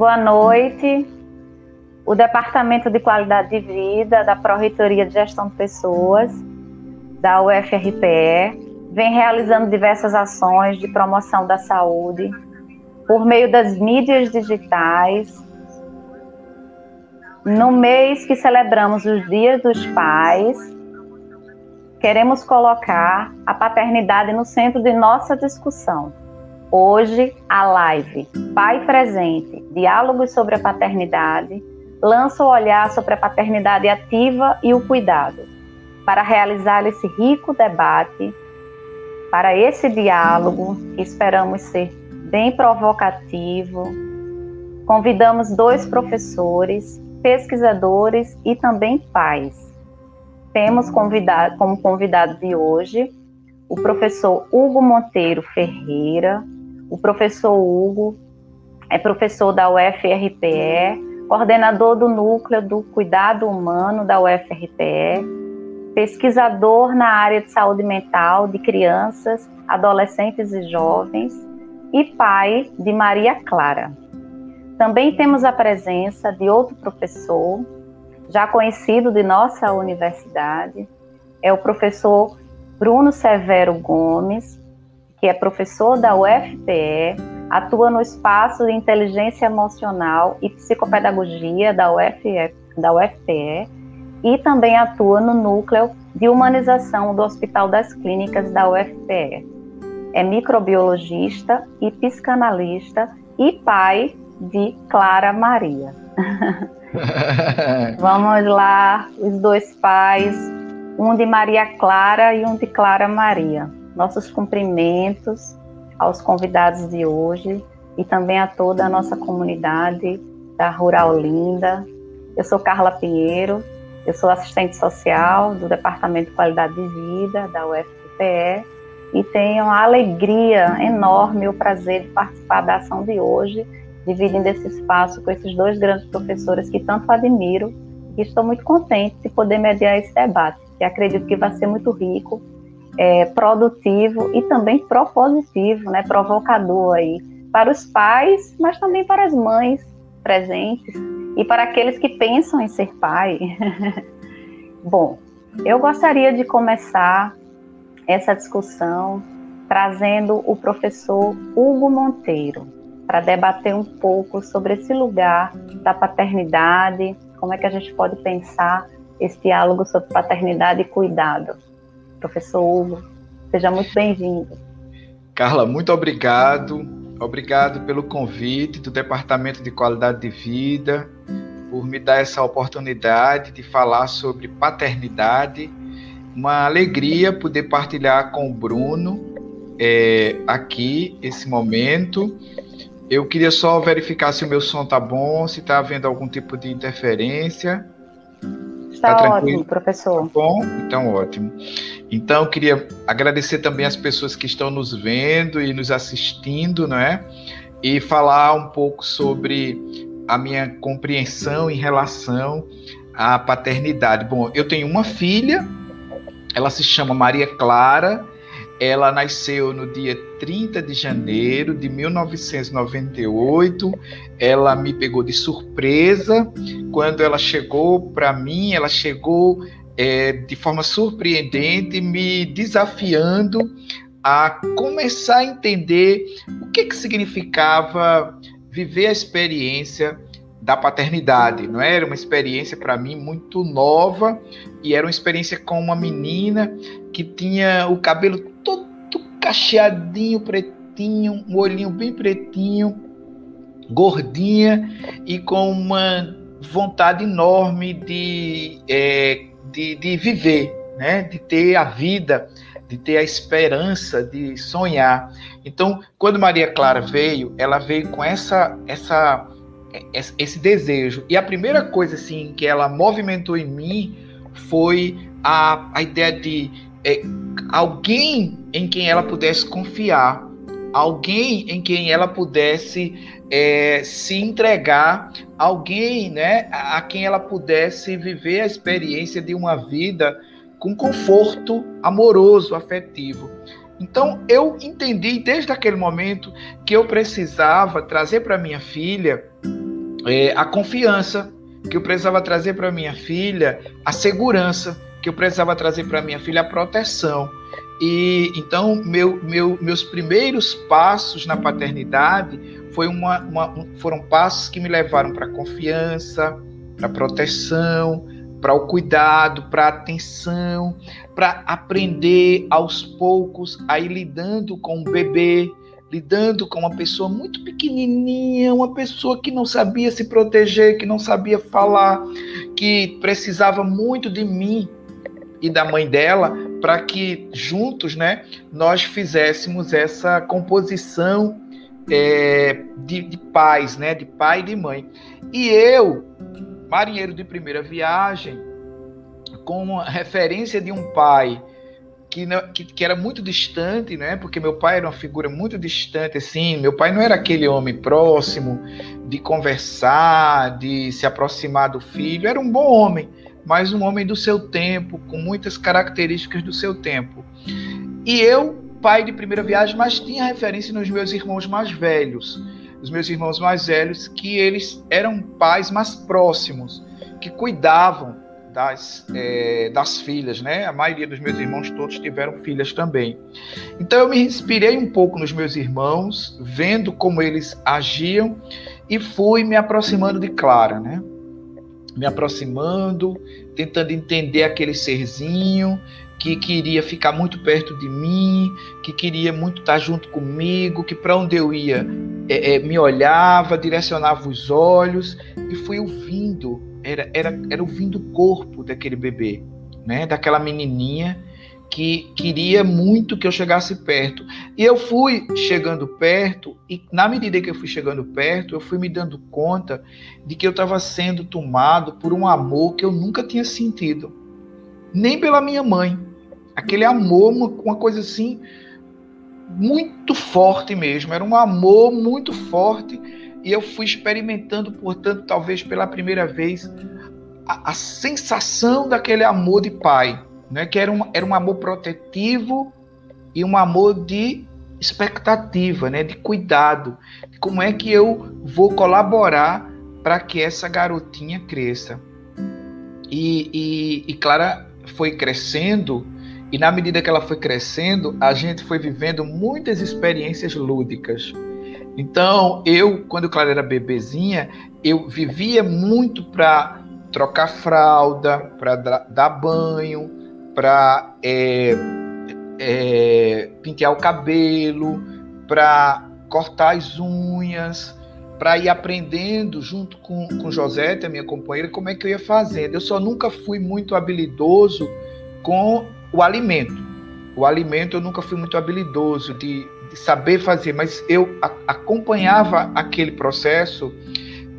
Boa noite. O Departamento de Qualidade de Vida da Pró-Reitoria de Gestão de Pessoas da UFRPE vem realizando diversas ações de promoção da saúde por meio das mídias digitais. No mês que celebramos os Dias dos Pais, queremos colocar a paternidade no centro de nossa discussão. Hoje, a live Pai Presente Diálogos sobre a Paternidade lança o olhar sobre a paternidade ativa e o cuidado. Para realizar esse rico debate, para esse diálogo, que esperamos ser bem provocativo, convidamos dois professores, pesquisadores e também pais temos convidado, como convidado de hoje o professor Hugo Monteiro Ferreira. O professor Hugo é professor da UFRPE, coordenador do núcleo do cuidado humano da UFRPE, pesquisador na área de saúde mental de crianças, adolescentes e jovens e pai de Maria Clara. Também temos a presença de outro professor, já conhecido de nossa universidade, é o professor Bruno Severo Gomes, que é professor da UFPE, atua no espaço de inteligência emocional e psicopedagogia da, UF, da UFPE e também atua no núcleo de humanização do Hospital das Clínicas da UFPE. É microbiologista e psicanalista e pai de Clara Maria. Vamos lá, os dois pais, um de Maria Clara e um de Clara Maria. Nossos cumprimentos aos convidados de hoje e também a toda a nossa comunidade da Rural Linda. Eu sou Carla Pinheiro, eu sou assistente social do Departamento de Qualidade de Vida da UFPE e tenho a alegria enorme e o prazer de participar da ação de hoje dividindo esse espaço com esses dois grandes professores que tanto admiro e estou muito contente de poder mediar esse debate, que acredito que vai ser muito rico, é, produtivo e também propositivo, né, provocador aí para os pais, mas também para as mães presentes e para aqueles que pensam em ser pai. Bom, eu gostaria de começar essa discussão trazendo o professor Hugo Monteiro para debater um pouco sobre esse lugar da paternidade, como é que a gente pode pensar esse diálogo sobre paternidade e cuidado. Professor Hugo, seja muito bem-vindo. Carla, muito obrigado. Obrigado pelo convite do Departamento de Qualidade de Vida, por me dar essa oportunidade de falar sobre paternidade. Uma alegria poder partilhar com o Bruno é, aqui esse momento eu queria só verificar se o meu som tá bom, se tá havendo algum tipo de interferência. Está tá ótimo, professor. Tá bom? Então, ótimo. Então, eu queria agradecer também as pessoas que estão nos vendo e nos assistindo, não é? E falar um pouco sobre a minha compreensão em relação à paternidade. Bom, eu tenho uma filha, ela se chama Maria Clara, ela nasceu no dia 30 de janeiro de 1998. Ela me pegou de surpresa. Quando ela chegou para mim, ela chegou é, de forma surpreendente, me desafiando a começar a entender o que, que significava viver a experiência da paternidade, não é? era uma experiência para mim muito nova e era uma experiência com uma menina que tinha o cabelo cacheadinho, pretinho, um olhinho bem pretinho, gordinha e com uma vontade enorme de, é, de, de viver, né? de ter a vida, de ter a esperança, de sonhar. Então, quando Maria Clara veio, ela veio com essa, essa, esse desejo. E a primeira coisa assim que ela movimentou em mim foi a, a ideia de é, alguém em quem ela pudesse confiar, alguém em quem ela pudesse é, se entregar, alguém né, a quem ela pudesse viver a experiência de uma vida com conforto amoroso, afetivo. Então eu entendi desde aquele momento que eu precisava trazer para minha filha é, a confiança que eu precisava trazer para minha filha, a segurança que eu precisava trazer para minha filha, a proteção. E então meu, meu, meus primeiros passos na paternidade foi uma, uma, foram passos que me levaram para a confiança, para a proteção, para o cuidado, para a atenção, para aprender aos poucos a ir lidando com o bebê, lidando com uma pessoa muito pequenininha, uma pessoa que não sabia se proteger, que não sabia falar, que precisava muito de mim e da mãe dela para que juntos, né, nós fizéssemos essa composição é, de, de pais, né, de pai e de mãe. E eu, marinheiro de primeira viagem, com referência de um pai que, que, que, era muito distante, né? Porque meu pai era uma figura muito distante, assim. Meu pai não era aquele homem próximo de conversar, de se aproximar do filho. Era um bom homem, mas um homem do seu tempo, com muitas características do seu tempo. E eu, pai de primeira viagem, mas tinha referência nos meus irmãos mais velhos. Os meus irmãos mais velhos, que eles eram pais mais próximos, que cuidavam das, é, das filhas, né? A maioria dos meus irmãos todos tiveram filhas também. Então eu me inspirei um pouco nos meus irmãos, vendo como eles agiam e fui me aproximando de Clara, né? Me aproximando, tentando entender aquele serzinho que queria ficar muito perto de mim, que queria muito estar junto comigo, que para onde eu ia é, é, me olhava, direcionava os olhos e fui ouvindo era, era, era o vindo do corpo daquele bebê, né? Daquela menininha que queria muito que eu chegasse perto. E eu fui chegando perto, e na medida que eu fui chegando perto, eu fui me dando conta de que eu estava sendo tomado por um amor que eu nunca tinha sentido, nem pela minha mãe. Aquele amor, uma, uma coisa assim, muito forte mesmo. Era um amor muito forte e eu fui experimentando, portanto, talvez pela primeira vez, a, a sensação daquele amor de pai, né? que era um, era um amor protetivo e um amor de expectativa, né? de cuidado. Como é que eu vou colaborar para que essa garotinha cresça? E, e, e Clara foi crescendo, e na medida que ela foi crescendo, a gente foi vivendo muitas experiências lúdicas. Então, eu, quando Clara era bebezinha, eu vivia muito para trocar fralda, para dar banho, para é, é, pentear o cabelo, para cortar as unhas, para ir aprendendo junto com, com Josete, a minha companheira, como é que eu ia fazendo. Eu só nunca fui muito habilidoso com o alimento. O alimento eu nunca fui muito habilidoso de de saber fazer, mas eu a, acompanhava aquele processo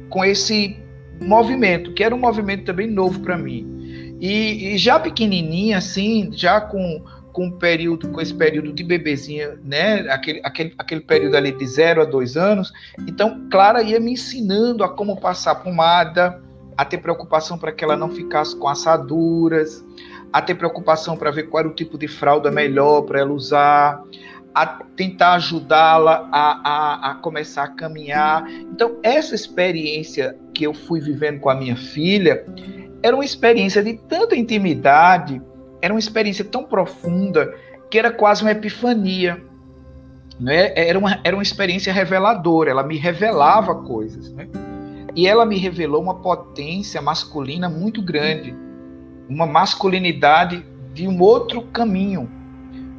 com esse movimento, que era um movimento também novo para mim. E, e, já pequenininha, assim, já com com período, com esse período de bebezinha, né? Aquele, aquele, aquele período ali de zero a dois anos. Então, Clara ia me ensinando a como passar pomada, a ter preocupação para que ela não ficasse com assaduras, a ter preocupação para ver qual era o tipo de fralda melhor para ela usar, a tentar ajudá-la a, a, a, começar a caminhar. Então, essa experiência que eu fui vivendo com a minha filha era uma experiência de tanta intimidade, era uma experiência tão profunda, que era quase uma epifania. Né? Era, uma, era uma experiência reveladora, ela me revelava coisas. Né? E ela me revelou uma potência masculina muito grande, uma masculinidade de um outro caminho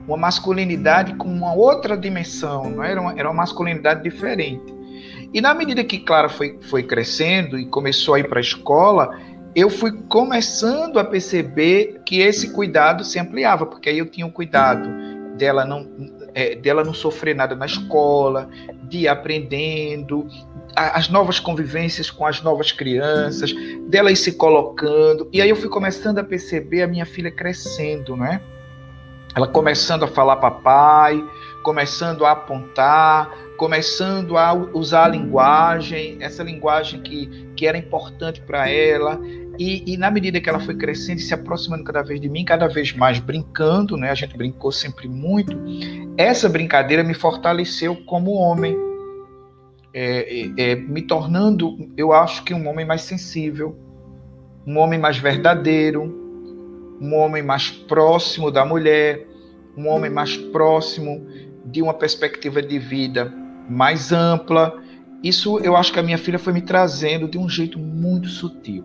uma masculinidade com uma outra dimensão, não era uma, era uma masculinidade diferente. E na medida que Clara foi, foi crescendo e começou a ir para a escola, eu fui começando a perceber que esse cuidado se ampliava, porque aí eu tinha o cuidado dela não, é, dela não sofrer nada na escola, de ir aprendendo, as novas convivências com as novas crianças, dela ir se colocando. E aí eu fui começando a perceber a minha filha crescendo, né? ela começando a falar papai, começando a apontar, começando a usar a linguagem, essa linguagem que, que era importante para ela. E, e, na medida que ela foi crescendo e se aproximando cada vez de mim, cada vez mais brincando, né? A gente brincou sempre muito. Essa brincadeira me fortaleceu como homem, é, é, me tornando, eu acho que um homem mais sensível, um homem mais verdadeiro, um homem mais próximo da mulher, um homem mais próximo de uma perspectiva de vida mais ampla. Isso eu acho que a minha filha foi me trazendo de um jeito muito sutil.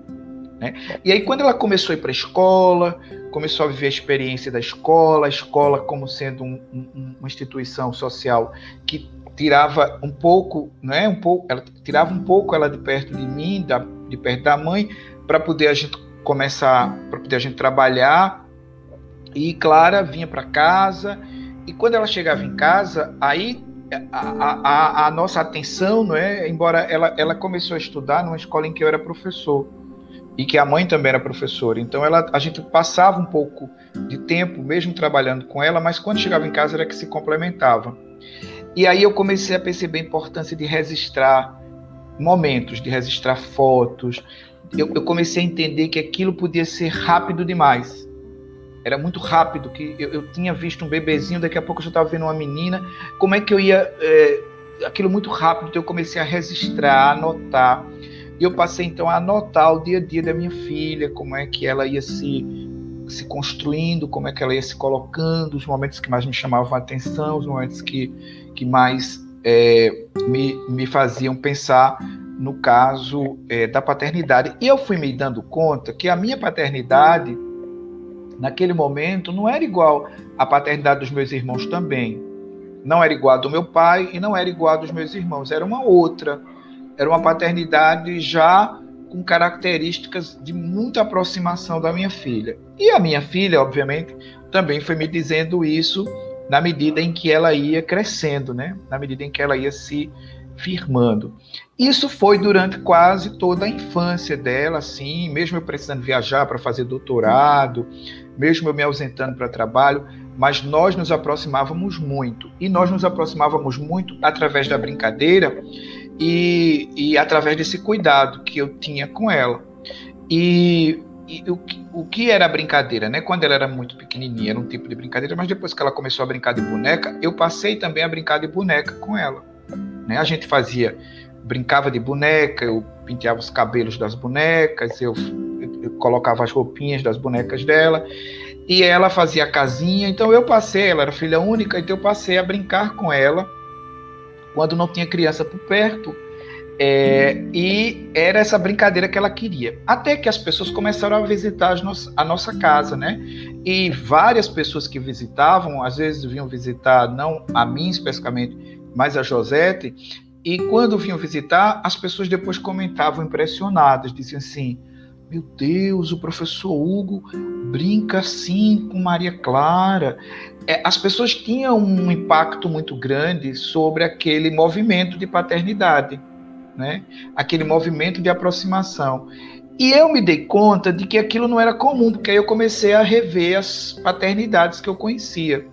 Né? E aí, quando ela começou a ir para a escola, começou a viver a experiência da escola, a escola como sendo um, um, uma instituição social que tirava um pouco, né, um pouco, ela tirava um pouco ela de perto de mim, da, de perto da mãe, para poder a gente começar, para poder a gente trabalhar. E Clara vinha para casa e quando ela chegava em casa, aí a, a, a, nossa atenção, não é? Embora ela, ela começou a estudar numa escola em que eu era professor e que a mãe também era professora. Então ela, a gente passava um pouco de tempo, mesmo trabalhando com ela, mas quando chegava em casa era que se complementava. E aí eu comecei a perceber a importância de registrar momentos, de registrar fotos. Eu, eu comecei a entender que aquilo podia ser rápido demais. Era muito rápido, que eu, eu tinha visto um bebezinho, daqui a pouco eu já estava vendo uma menina. Como é que eu ia. É, aquilo muito rápido, então eu comecei a registrar, a anotar. E eu passei então a anotar o dia a dia da minha filha, como é que ela ia se, se construindo, como é que ela ia se colocando, os momentos que mais me chamavam a atenção, os momentos que, que mais é, me, me faziam pensar no caso é, da paternidade. E eu fui me dando conta que a minha paternidade, naquele momento, não era igual à paternidade dos meus irmãos também. Não era igual a do meu pai e não era igual a dos meus irmãos, era uma outra era uma paternidade já com características de muita aproximação da minha filha. E a minha filha, obviamente, também foi me dizendo isso na medida em que ela ia crescendo, né? Na medida em que ela ia se firmando. Isso foi durante quase toda a infância dela, assim, mesmo eu precisando viajar para fazer doutorado, mesmo eu me ausentando para trabalho, mas nós nos aproximávamos muito. E nós nos aproximávamos muito através da brincadeira e, e através desse cuidado que eu tinha com ela. E, e o, o que era a brincadeira, né? Quando ela era muito pequenininha, era um tipo de brincadeira, mas depois que ela começou a brincar de boneca, eu passei também a brincar de boneca com ela. Né? A gente fazia, brincava de boneca, eu penteava os cabelos das bonecas, eu, eu colocava as roupinhas das bonecas dela, e ela fazia casinha. Então eu passei, ela era filha única, então eu passei a brincar com ela quando não tinha criança por perto. É, e era essa brincadeira que ela queria. Até que as pessoas começaram a visitar a nossa casa, né? E várias pessoas que visitavam, às vezes vinham visitar, não a mim especificamente, mas a Josete. E quando vinham visitar, as pessoas depois comentavam impressionadas, diziam assim: Meu Deus, o professor Hugo brinca assim com Maria Clara é, as pessoas tinham um impacto muito grande sobre aquele movimento de paternidade, né? aquele movimento de aproximação. E eu me dei conta de que aquilo não era comum, porque aí eu comecei a rever as paternidades que eu conhecia.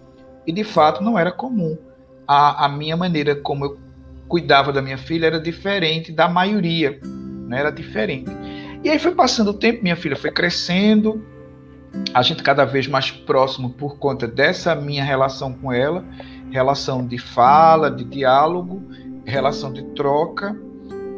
E de fato não era comum. A, a minha maneira como eu cuidava da minha filha era diferente da maioria, né? era diferente. E aí foi passando o tempo, minha filha foi crescendo, a gente cada vez mais próximo por conta dessa minha relação com ela, relação de fala, de diálogo, relação de troca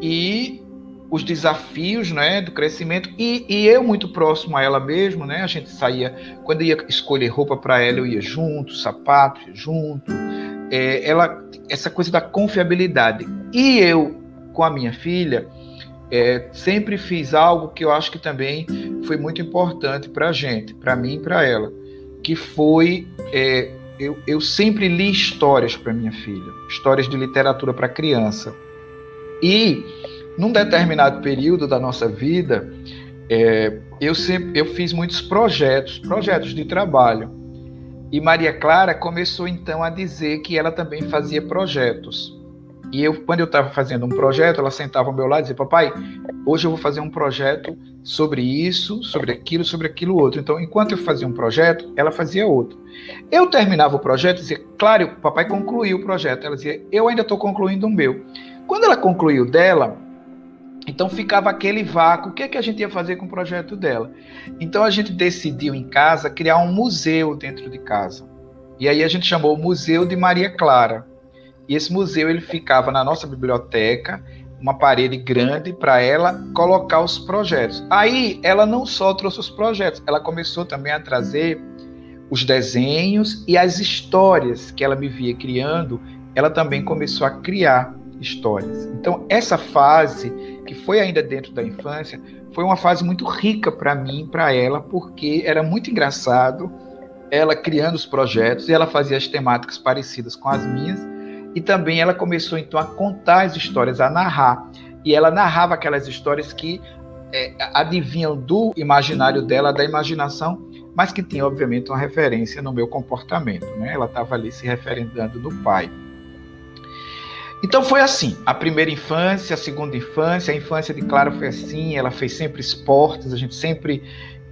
e os desafios, né, do crescimento e, e eu muito próximo a ela mesmo, né, a gente saía quando ia escolher roupa para ela eu ia junto, sapato junto, é, ela essa coisa da confiabilidade e eu com a minha filha é, sempre fiz algo que eu acho que também foi muito importante para a gente, para mim e para ela, que foi é, eu, eu, sempre li histórias para minha filha, histórias de literatura para criança. E num determinado período da nossa vida, é, eu sempre eu fiz muitos projetos, projetos de trabalho. E Maria Clara começou então a dizer que ela também fazia projetos. E eu, quando eu estava fazendo um projeto, ela sentava ao meu lado e dizia: Papai, hoje eu vou fazer um projeto sobre isso, sobre aquilo, sobre aquilo outro. Então, enquanto eu fazia um projeto, ela fazia outro. Eu terminava o projeto e dizia: Claro, o papai concluiu o projeto. Ela dizia: Eu ainda estou concluindo o meu. Quando ela concluiu dela, então ficava aquele vácuo. O que, é que a gente ia fazer com o projeto dela? Então a gente decidiu em casa criar um museu dentro de casa. E aí a gente chamou o Museu de Maria Clara. E esse museu ele ficava na nossa biblioteca, uma parede grande para ela colocar os projetos. Aí ela não só trouxe os projetos, ela começou também a trazer os desenhos e as histórias que ela me via criando, ela também começou a criar histórias. Então, essa fase, que foi ainda dentro da infância, foi uma fase muito rica para mim, para ela, porque era muito engraçado ela criando os projetos e ela fazia as temáticas parecidas com as minhas. E também ela começou então a contar as histórias, a narrar. E ela narrava aquelas histórias que é, adivinham do imaginário dela, da imaginação, mas que tinha, obviamente, uma referência no meu comportamento. Né? Ela estava ali se referendando no pai. Então foi assim, a primeira infância, a segunda infância, a infância de Clara foi assim, ela fez sempre esportes, a gente sempre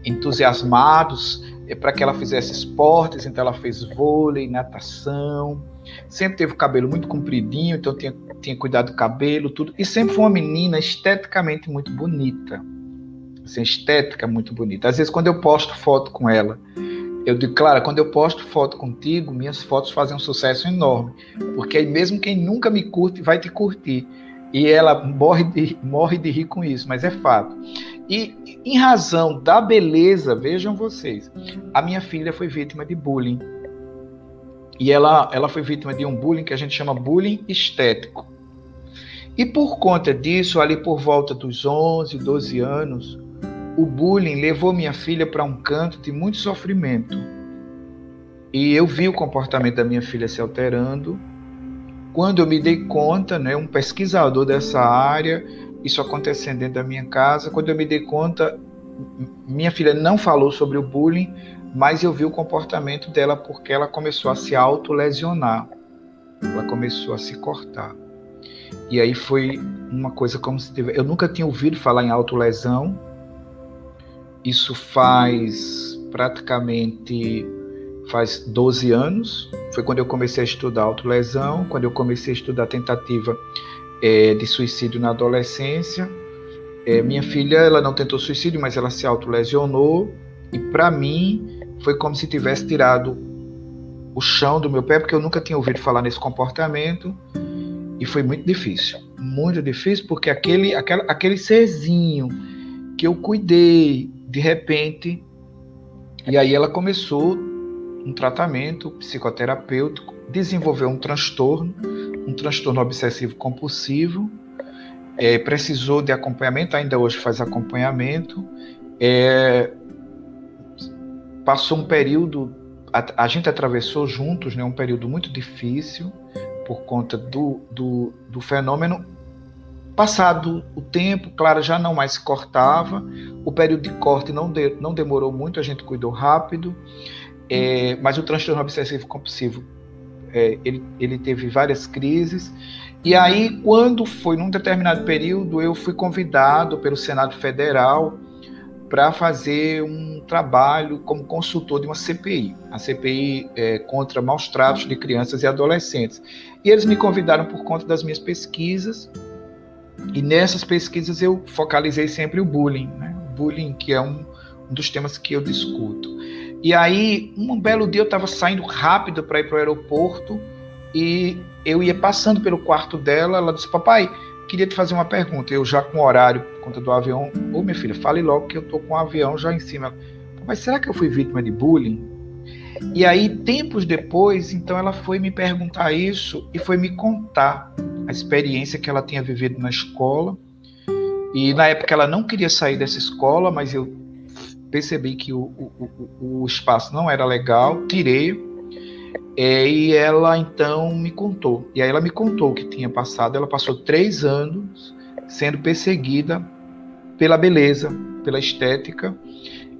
entusiasmados eh, para que ela fizesse esportes, então ela fez vôlei, natação, sempre teve o cabelo muito compridinho, então tinha, tinha cuidado do cabelo, tudo, e sempre foi uma menina esteticamente muito bonita, assim, estética muito bonita. Às vezes quando eu posto foto com ela, eu digo, Clara, quando eu posto foto contigo, minhas fotos fazem um sucesso enorme. Porque aí mesmo quem nunca me curte vai te curtir. E ela morre de, morre de rir com isso, mas é fato. E em razão da beleza, vejam vocês, a minha filha foi vítima de bullying. E ela, ela foi vítima de um bullying que a gente chama bullying estético. E por conta disso, ali por volta dos 11, 12 anos, o bullying levou minha filha para um canto de muito sofrimento. E eu vi o comportamento da minha filha se alterando. Quando eu me dei conta, né, um pesquisador dessa área, isso acontecendo dentro da minha casa, quando eu me dei conta, minha filha não falou sobre o bullying, mas eu vi o comportamento dela porque ela começou a se autolesionar. Ela começou a se cortar. E aí foi uma coisa como se tivesse... Eu nunca tinha ouvido falar em autolesão, isso faz praticamente faz 12 anos. Foi quando eu comecei a estudar autolesão, quando eu comecei a estudar tentativa é, de suicídio na adolescência. É, minha filha, ela não tentou suicídio, mas ela se autolesionou. E para mim, foi como se tivesse tirado o chão do meu pé, porque eu nunca tinha ouvido falar nesse comportamento. E foi muito difícil. Muito difícil, porque aquele, aquele, aquele serzinho que eu cuidei, de repente, e aí ela começou um tratamento psicoterapêutico, desenvolveu um transtorno, um transtorno obsessivo compulsivo, é, precisou de acompanhamento, ainda hoje faz acompanhamento, é, passou um período, a, a, gente atravessou juntos né, um período muito difícil por conta do, do, do fenômeno Passado o tempo, Clara já não mais cortava, o período de corte não, de, não demorou muito, a gente cuidou rápido, é, mas o transtorno obsessivo compulsivo, é, ele, ele teve várias crises, e aí, quando foi num determinado período, eu fui convidado pelo Senado Federal para fazer um trabalho como consultor de uma CPI, a CPI é, contra maus tratos de crianças e adolescentes. E eles me convidaram por conta das minhas pesquisas, e nessas pesquisas eu focalizei sempre o bullying, né? O bullying que é um, um dos temas que eu discuto. E aí, um belo dia eu estava saindo rápido para ir para o aeroporto e eu ia passando pelo quarto dela, ela disse: "Papai, queria te fazer uma pergunta". Eu já com o horário por conta do avião, ô minha filha, fale logo que eu tô com o avião já em cima. Mas será que eu fui vítima de bullying? E aí, tempos depois, então ela foi me perguntar isso e foi me contar a experiência que ela tinha vivido na escola. E na época ela não queria sair dessa escola, mas eu percebi que o, o, o espaço não era legal, tirei. É, e ela então me contou. E aí ela me contou o que tinha passado. Ela passou três anos sendo perseguida pela beleza, pela estética.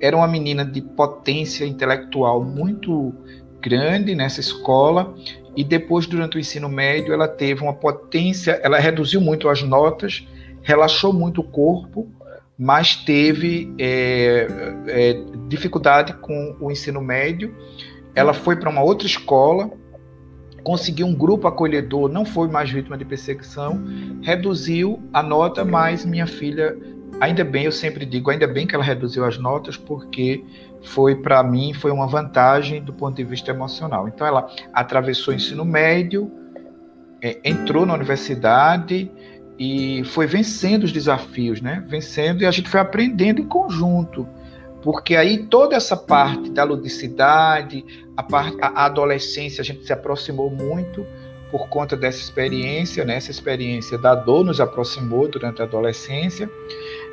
Era uma menina de potência intelectual muito grande nessa escola e depois, durante o ensino médio, ela teve uma potência, ela reduziu muito as notas, relaxou muito o corpo, mas teve é, é, dificuldade com o ensino médio. Ela foi para uma outra escola, conseguiu um grupo acolhedor, não foi mais vítima de perseguição, reduziu a nota, mas minha filha, ainda bem, eu sempre digo, ainda bem que ela reduziu as notas, porque foi para mim foi uma vantagem do ponto de vista emocional. Então ela atravessou o ensino médio, é, entrou na universidade e foi vencendo os desafios, né? Vencendo e a gente foi aprendendo em conjunto. Porque aí toda essa parte da ludicidade, a, parte, a adolescência, a gente se aproximou muito por conta dessa experiência, né? Essa experiência da dor nos aproximou durante a adolescência.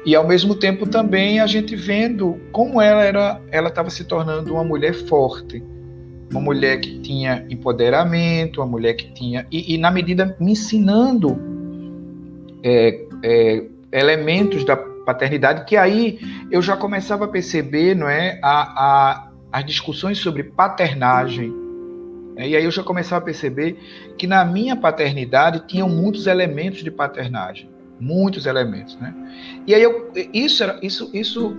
E ao mesmo tempo também a gente vendo como ela era, ela estava se tornando uma mulher forte, uma mulher que tinha empoderamento, uma mulher que tinha e, e na medida me ensinando é, é, elementos da paternidade que aí eu já começava a perceber, não é, a, a as discussões sobre paternagem. Né? E aí eu já começava a perceber que na minha paternidade tinham muitos elementos de paternagem muitos elementos, né? E aí eu, isso era isso isso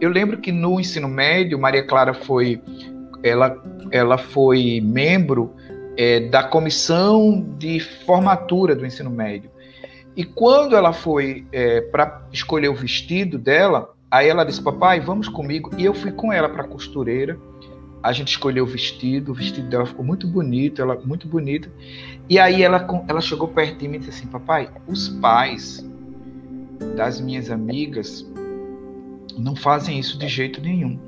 eu lembro que no ensino médio Maria Clara foi ela ela foi membro é, da comissão de formatura do ensino médio. E quando ela foi é, para escolher o vestido dela aí ela disse papai vamos comigo. E eu fui com ela para a costureira a gente escolheu o vestido, o vestido dela ficou muito bonito, ela muito bonita. E aí ela, ela chegou perto de mim e disse assim, papai, os pais das minhas amigas não fazem isso de jeito nenhum.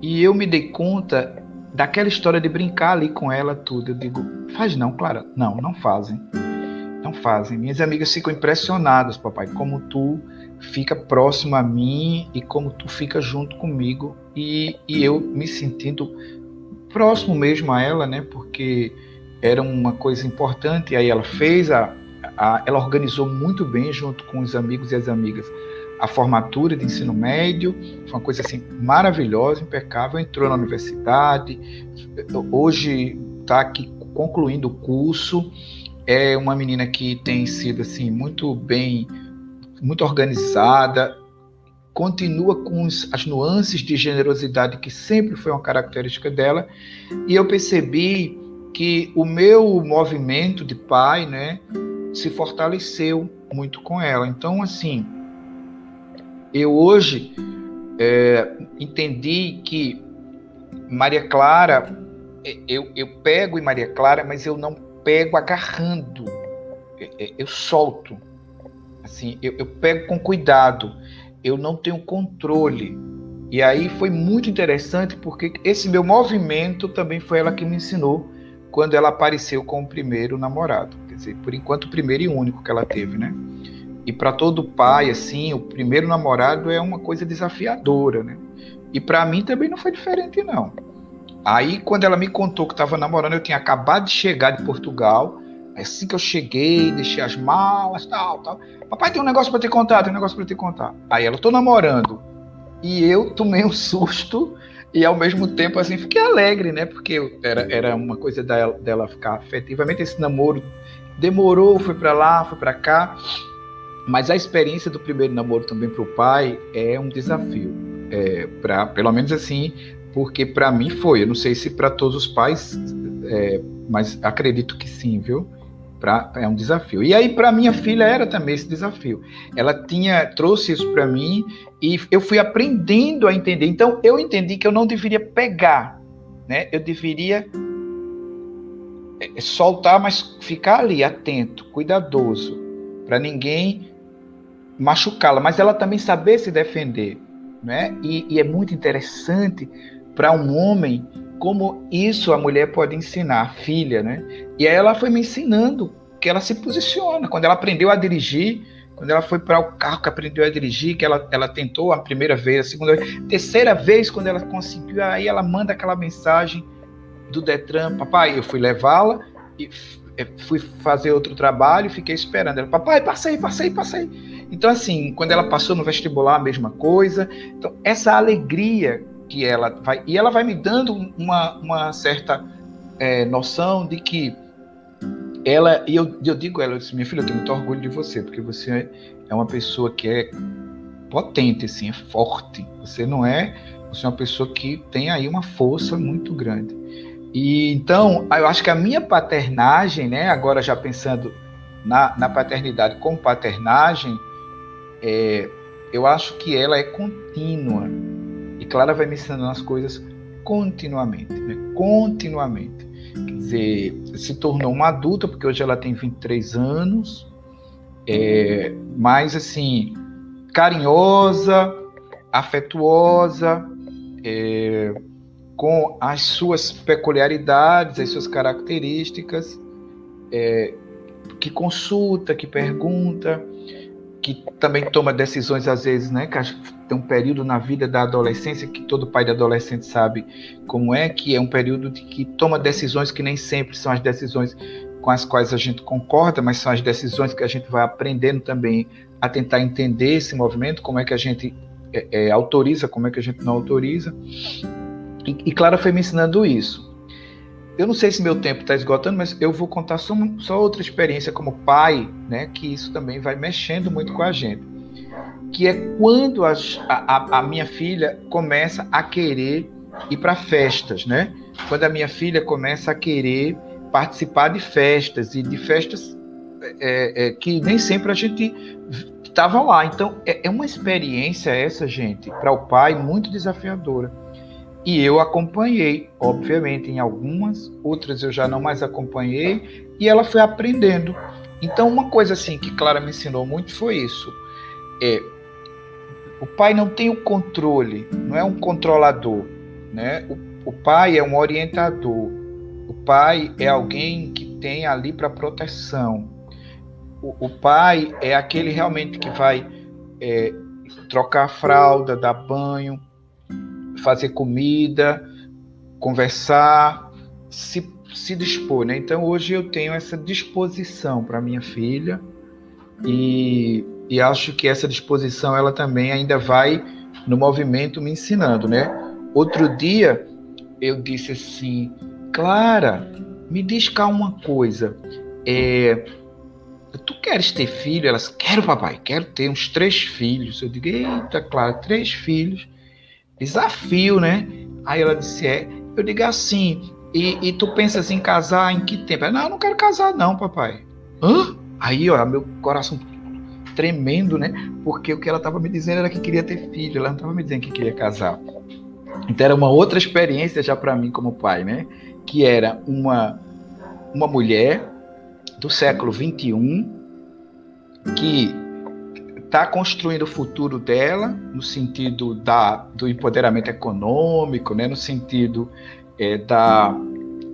E eu me dei conta daquela história de brincar ali com ela tudo. Eu digo, faz não, Clara. Não, não fazem. Não fazem. Minhas amigas ficam impressionadas, papai, como tu fica próximo a mim e como tu fica junto comigo e, e eu me sentindo próximo mesmo a ela, né? Porque era uma coisa importante. E aí ela fez a, a, ela organizou muito bem junto com os amigos e as amigas a formatura de ensino médio, foi uma coisa assim maravilhosa, impecável. Entrou na universidade, hoje está aqui concluindo o curso. É uma menina que tem sido assim muito bem muito organizada, continua com as nuances de generosidade que sempre foi uma característica dela, e eu percebi que o meu movimento de pai, né, se fortaleceu muito com ela. Então, assim, eu hoje é, entendi que Maria Clara, é, eu, eu pego em Maria Clara, mas eu não pego agarrando, eu, é, é, eu solto. Assim, eu, eu pego com cuidado, eu não tenho controle. E aí foi muito interessante porque esse meu movimento também foi ela que me ensinou quando ela apareceu com o primeiro namorado. Quer dizer, por enquanto o primeiro e único que ela teve, né? E para todo pai, assim, o primeiro namorado é uma coisa desafiadora, né? E para mim também não foi diferente, não. Aí, quando ela me contou que estava namorando, eu tinha acabado de chegar de Portugal, Assim que eu cheguei, deixei as malas, tal, tal. Papai, tem um negócio para te contar, tem um negócio para te contar. Aí ela, tô namorando. E eu tomei um susto e ao mesmo tempo assim fiquei alegre, né? Porque era, era uma coisa dela, dela ficar afetivamente esse namoro demorou, foi para lá, foi para cá. Mas a experiência do primeiro namoro também para o pai é um desafio, é, para pelo menos assim, porque para mim foi. Eu não sei se para todos os pais, é, mas acredito que sim, viu? Pra, é um desafio. E aí para minha filha era também esse desafio. Ela tinha trouxe isso para mim e eu fui aprendendo a entender. Então eu entendi que eu não deveria pegar, né? Eu deveria é, soltar, mas ficar ali atento, cuidadoso, para ninguém machucá-la, mas ela também saber se defender, né? E, e é muito interessante para um homem como isso a mulher pode ensinar a filha, né? E aí ela foi me ensinando que ela se posiciona. Quando ela aprendeu a dirigir, quando ela foi para o carro que aprendeu a dirigir, que ela, ela tentou a primeira vez, a segunda vez, terceira vez, quando ela conseguiu, aí ela manda aquela mensagem do Detran, papai, eu fui levá-la e é, fui fazer outro trabalho fiquei esperando. Ela, papai, passei, passei, passei. Então, assim, quando ela passou no vestibular, a mesma coisa. Então, essa alegria que ela vai. E ela vai me dando uma, uma certa é, noção de que ela. E eu, eu digo a ela, eu disse, minha filha, eu tenho muito orgulho de você, porque você é uma pessoa que é potente, assim, é forte. Você não é. Você é uma pessoa que tem aí uma força muito grande. E então, eu acho que a minha paternagem, né, agora já pensando na, na paternidade como paternagem, é, eu acho que ela é contínua e Clara vai me ensinando as coisas continuamente, né? continuamente. Quer dizer, se tornou uma adulta, porque hoje ela tem 23 anos, é, mais assim, carinhosa, afetuosa, é, com as suas peculiaridades, as suas características, é, que consulta, que pergunta, que também toma decisões às vezes, né? Que tem um período na vida da adolescência que todo pai de adolescente sabe como é, que é um período de que toma decisões que nem sempre são as decisões com as quais a gente concorda, mas são as decisões que a gente vai aprendendo também a tentar entender esse movimento, como é que a gente é, é, autoriza, como é que a gente não autoriza. E, e Clara foi me ensinando isso. Eu não sei se meu tempo está esgotando, mas eu vou contar só, só, outra experiência como pai, né? Que isso também vai mexendo muito com a gente. Que é quando a, a, minha filha começa a querer ir para festas, né? Quando a minha filha começa a querer participar de festas e de festas é, é, que nem sempre a gente estava lá. Então é, é uma experiência essa, gente, para o pai muito desafiadora e eu acompanhei, obviamente, em algumas, outras eu já não mais acompanhei, e ela foi aprendendo. Então, uma coisa assim que Clara me ensinou muito foi isso. É, o pai não tem o controle, não é um controlador, né? O, o pai é um orientador. O pai é alguém que tem ali para proteção. O, o, pai é aquele realmente que vai é, trocar a fralda, dar banho, fazer comida, conversar, se, se dispor. Né? Então hoje eu tenho essa disposição para minha filha e, e acho que essa disposição ela também ainda vai no movimento me ensinando, né? Outro dia eu disse assim, Clara, me diz cá uma coisa, é, tu queres ter filho? Elas, quero papai, quero ter uns três filhos. Eu digo, eita, Clara, três filhos desafio, né? Aí ela disse, é, eu digo assim, e, e tu pensas em casar em que tempo? Ela, não, eu não quero casar não, papai. Hã? Aí, ó, meu coração tremendo, né? Porque o que ela estava me dizendo era que queria ter filho, ela não estava me dizendo que queria casar. Então era uma outra experiência já para mim como pai, né? Que era uma uma mulher do século 21 que está construindo o futuro dela no sentido da, do empoderamento econômico, né, no sentido é, da,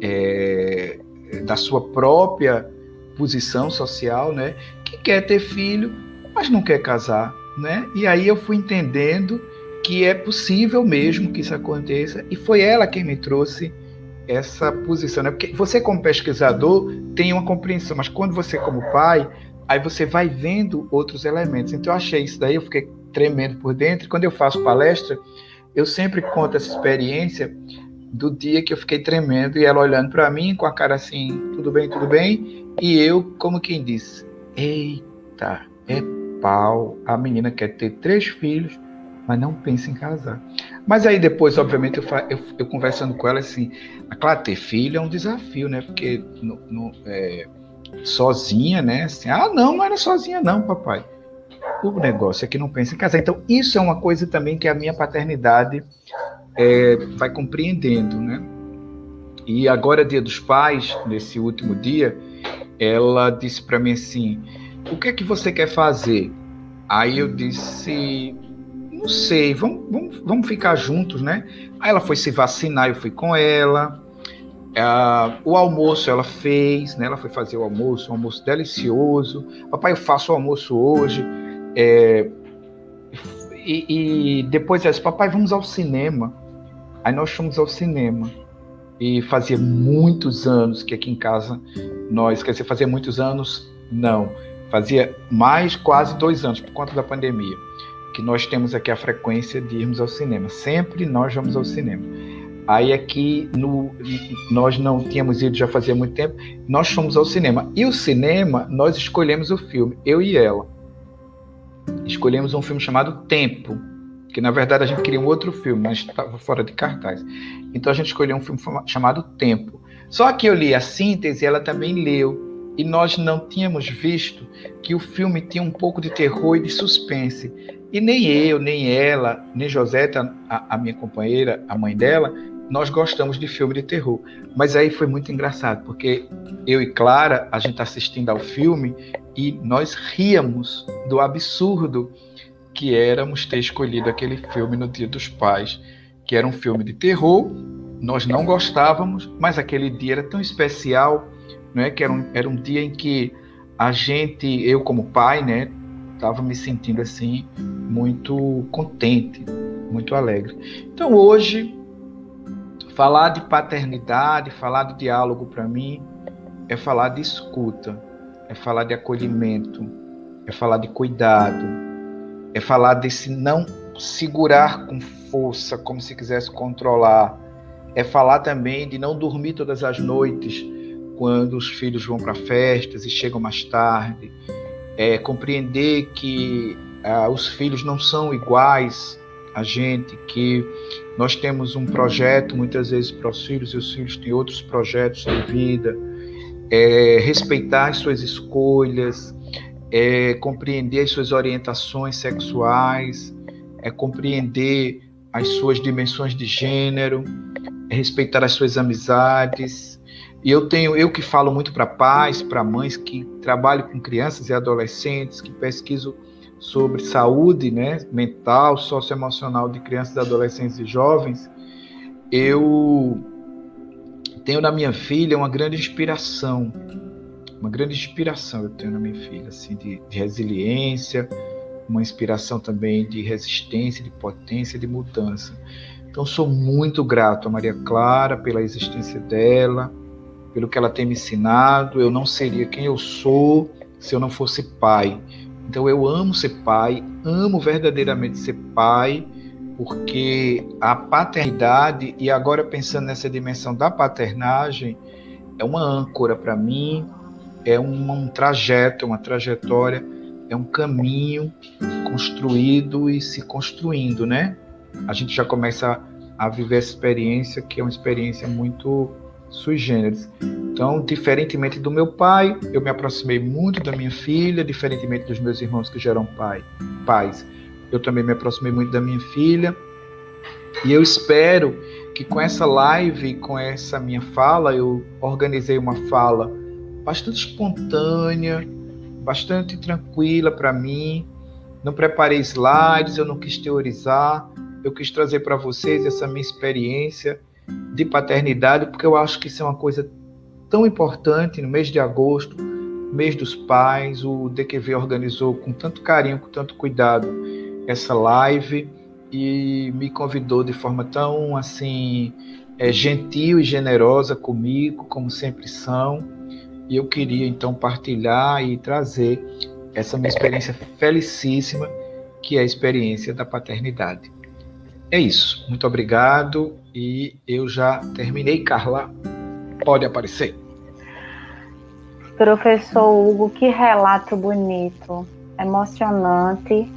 é, da sua própria posição social, né, que quer ter filho, mas não quer casar, né? E aí eu fui entendendo que é possível mesmo que isso aconteça e foi ela quem me trouxe essa posição, né? Porque você como pesquisador tem uma compreensão, mas quando você como pai aí você vai vendo outros elementos. Então eu achei isso daí, eu fiquei tremendo por dentro. Quando eu faço palestra, eu sempre conto essa experiência do dia que eu fiquei tremendo e ela olhando para mim com a cara assim, tudo bem, tudo bem, e eu como quem disse, eita, é pau, a menina quer ter três filhos, mas não pensa em casar. Mas aí depois, obviamente, eu, eu, eu conversando com ela assim, claro, ter filho é um desafio, né? Porque no, no, é, sozinha, né? Assim, ah, não, não era sozinha, não, papai. O negócio é que não pensa em casar. Então, isso é uma coisa também que a minha paternidade é, vai compreendendo, né? E agora, dia dos pais, nesse último dia, ela disse para mim assim: O que é que você quer fazer? Aí eu disse: Não sei, vamos, vamos, vamos ficar juntos, né? Aí ela foi se vacinar, eu fui com ela. Uh, o almoço ela fez, né? Ela foi fazer o almoço, um almoço delicioso. Papai, eu faço o almoço hoje. É, e, e, depois ela disse, papai, vamos ao cinema. Aí nós fomos ao cinema. E fazia muitos anos que aqui em casa nós, quer dizer, fazia muitos anos, não. Fazia mais quase dois anos, por conta da pandemia, que nós temos aqui a frequência de irmos ao cinema. Sempre nós vamos ao cinema. Aí aqui no, nós não tínhamos ido já fazia muito tempo, nós fomos ao cinema. E o cinema, nós escolhemos o filme, eu e ela. Escolhemos um filme chamado Tempo, que na verdade a gente queria um outro filme, mas estava fora de cartaz. Então a gente escolheu um filme chamado Tempo. Só que eu li a síntese, ela também leu. E nós não tínhamos visto que o filme tinha um pouco de terror e de suspense. E nem eu, nem ela, nem Joseta, a, a minha companheira, a mãe dela, nós gostamos de filme de terror. Mas aí foi muito engraçado, porque eu e Clara, a gente tá assistindo ao filme e nós ríamos do absurdo que éramos ter escolhido aquele filme no Dia dos Pais, que era um filme de terror. Nós não gostávamos, mas aquele dia era tão especial, não é? Que era um, era um dia em que a gente, eu como pai, né, estava me sentindo assim muito contente, muito alegre. Então hoje falar de paternidade, falar de diálogo para mim é falar de escuta, é falar de acolhimento, é falar de cuidado, é falar desse não segurar com força, como se quisesse controlar, é falar também de não dormir todas as noites quando os filhos vão para festas e chegam mais tarde, é compreender que ah, os filhos não são iguais a gente, que nós temos um projeto muitas vezes para os filhos e os filhos têm outros projetos de vida, é, respeitar as suas escolhas, é, compreender as suas orientações sexuais, é compreender as suas dimensões de gênero, é respeitar as suas amizades. E eu tenho, eu que falo muito para pais, para mães que trabalho com crianças e adolescentes, que pesquiso sobre saúde né, mental, socioemocional de crianças, adolescentes e jovens, eu tenho na minha filha uma grande inspiração, uma grande inspiração eu tenho na minha filha, assim, de, de resiliência, uma inspiração também de resistência, de potência, de mudança. Então sou muito grato a Maria Clara pela existência dela, pelo que ela tem me ensinado. Eu não seria quem eu sou se eu não fosse pai. Então eu amo ser pai, amo verdadeiramente ser pai, porque a paternidade, e agora pensando nessa dimensão da paternagem, é uma âncora para mim, é um, um trajeto, uma trajetória, é um caminho construído e se construindo, né? A gente já começa a viver essa experiência, que é uma experiência muito sui generis. Então, diferentemente do meu pai, eu me aproximei muito da minha filha, diferentemente dos meus irmãos que geram pai, pais. Eu também me aproximei muito da minha filha. E eu espero que com essa live, com essa minha fala, eu organizei uma fala bastante espontânea, bastante tranquila para mim. Não preparei slides, eu não quis teorizar, eu quis trazer para vocês essa minha experiência de paternidade, porque eu acho que isso é uma coisa tão importante no mês de agosto, mês dos pais. O DQV organizou com tanto carinho, com tanto cuidado essa live e me convidou de forma tão assim é, gentil e generosa comigo, como sempre são. E eu queria então partilhar e trazer essa minha experiência felicíssima, que é a experiência da paternidade. É isso. Muito obrigado e eu já terminei, Carla. Pode aparecer. Professor Hugo, que relato bonito, emocionante.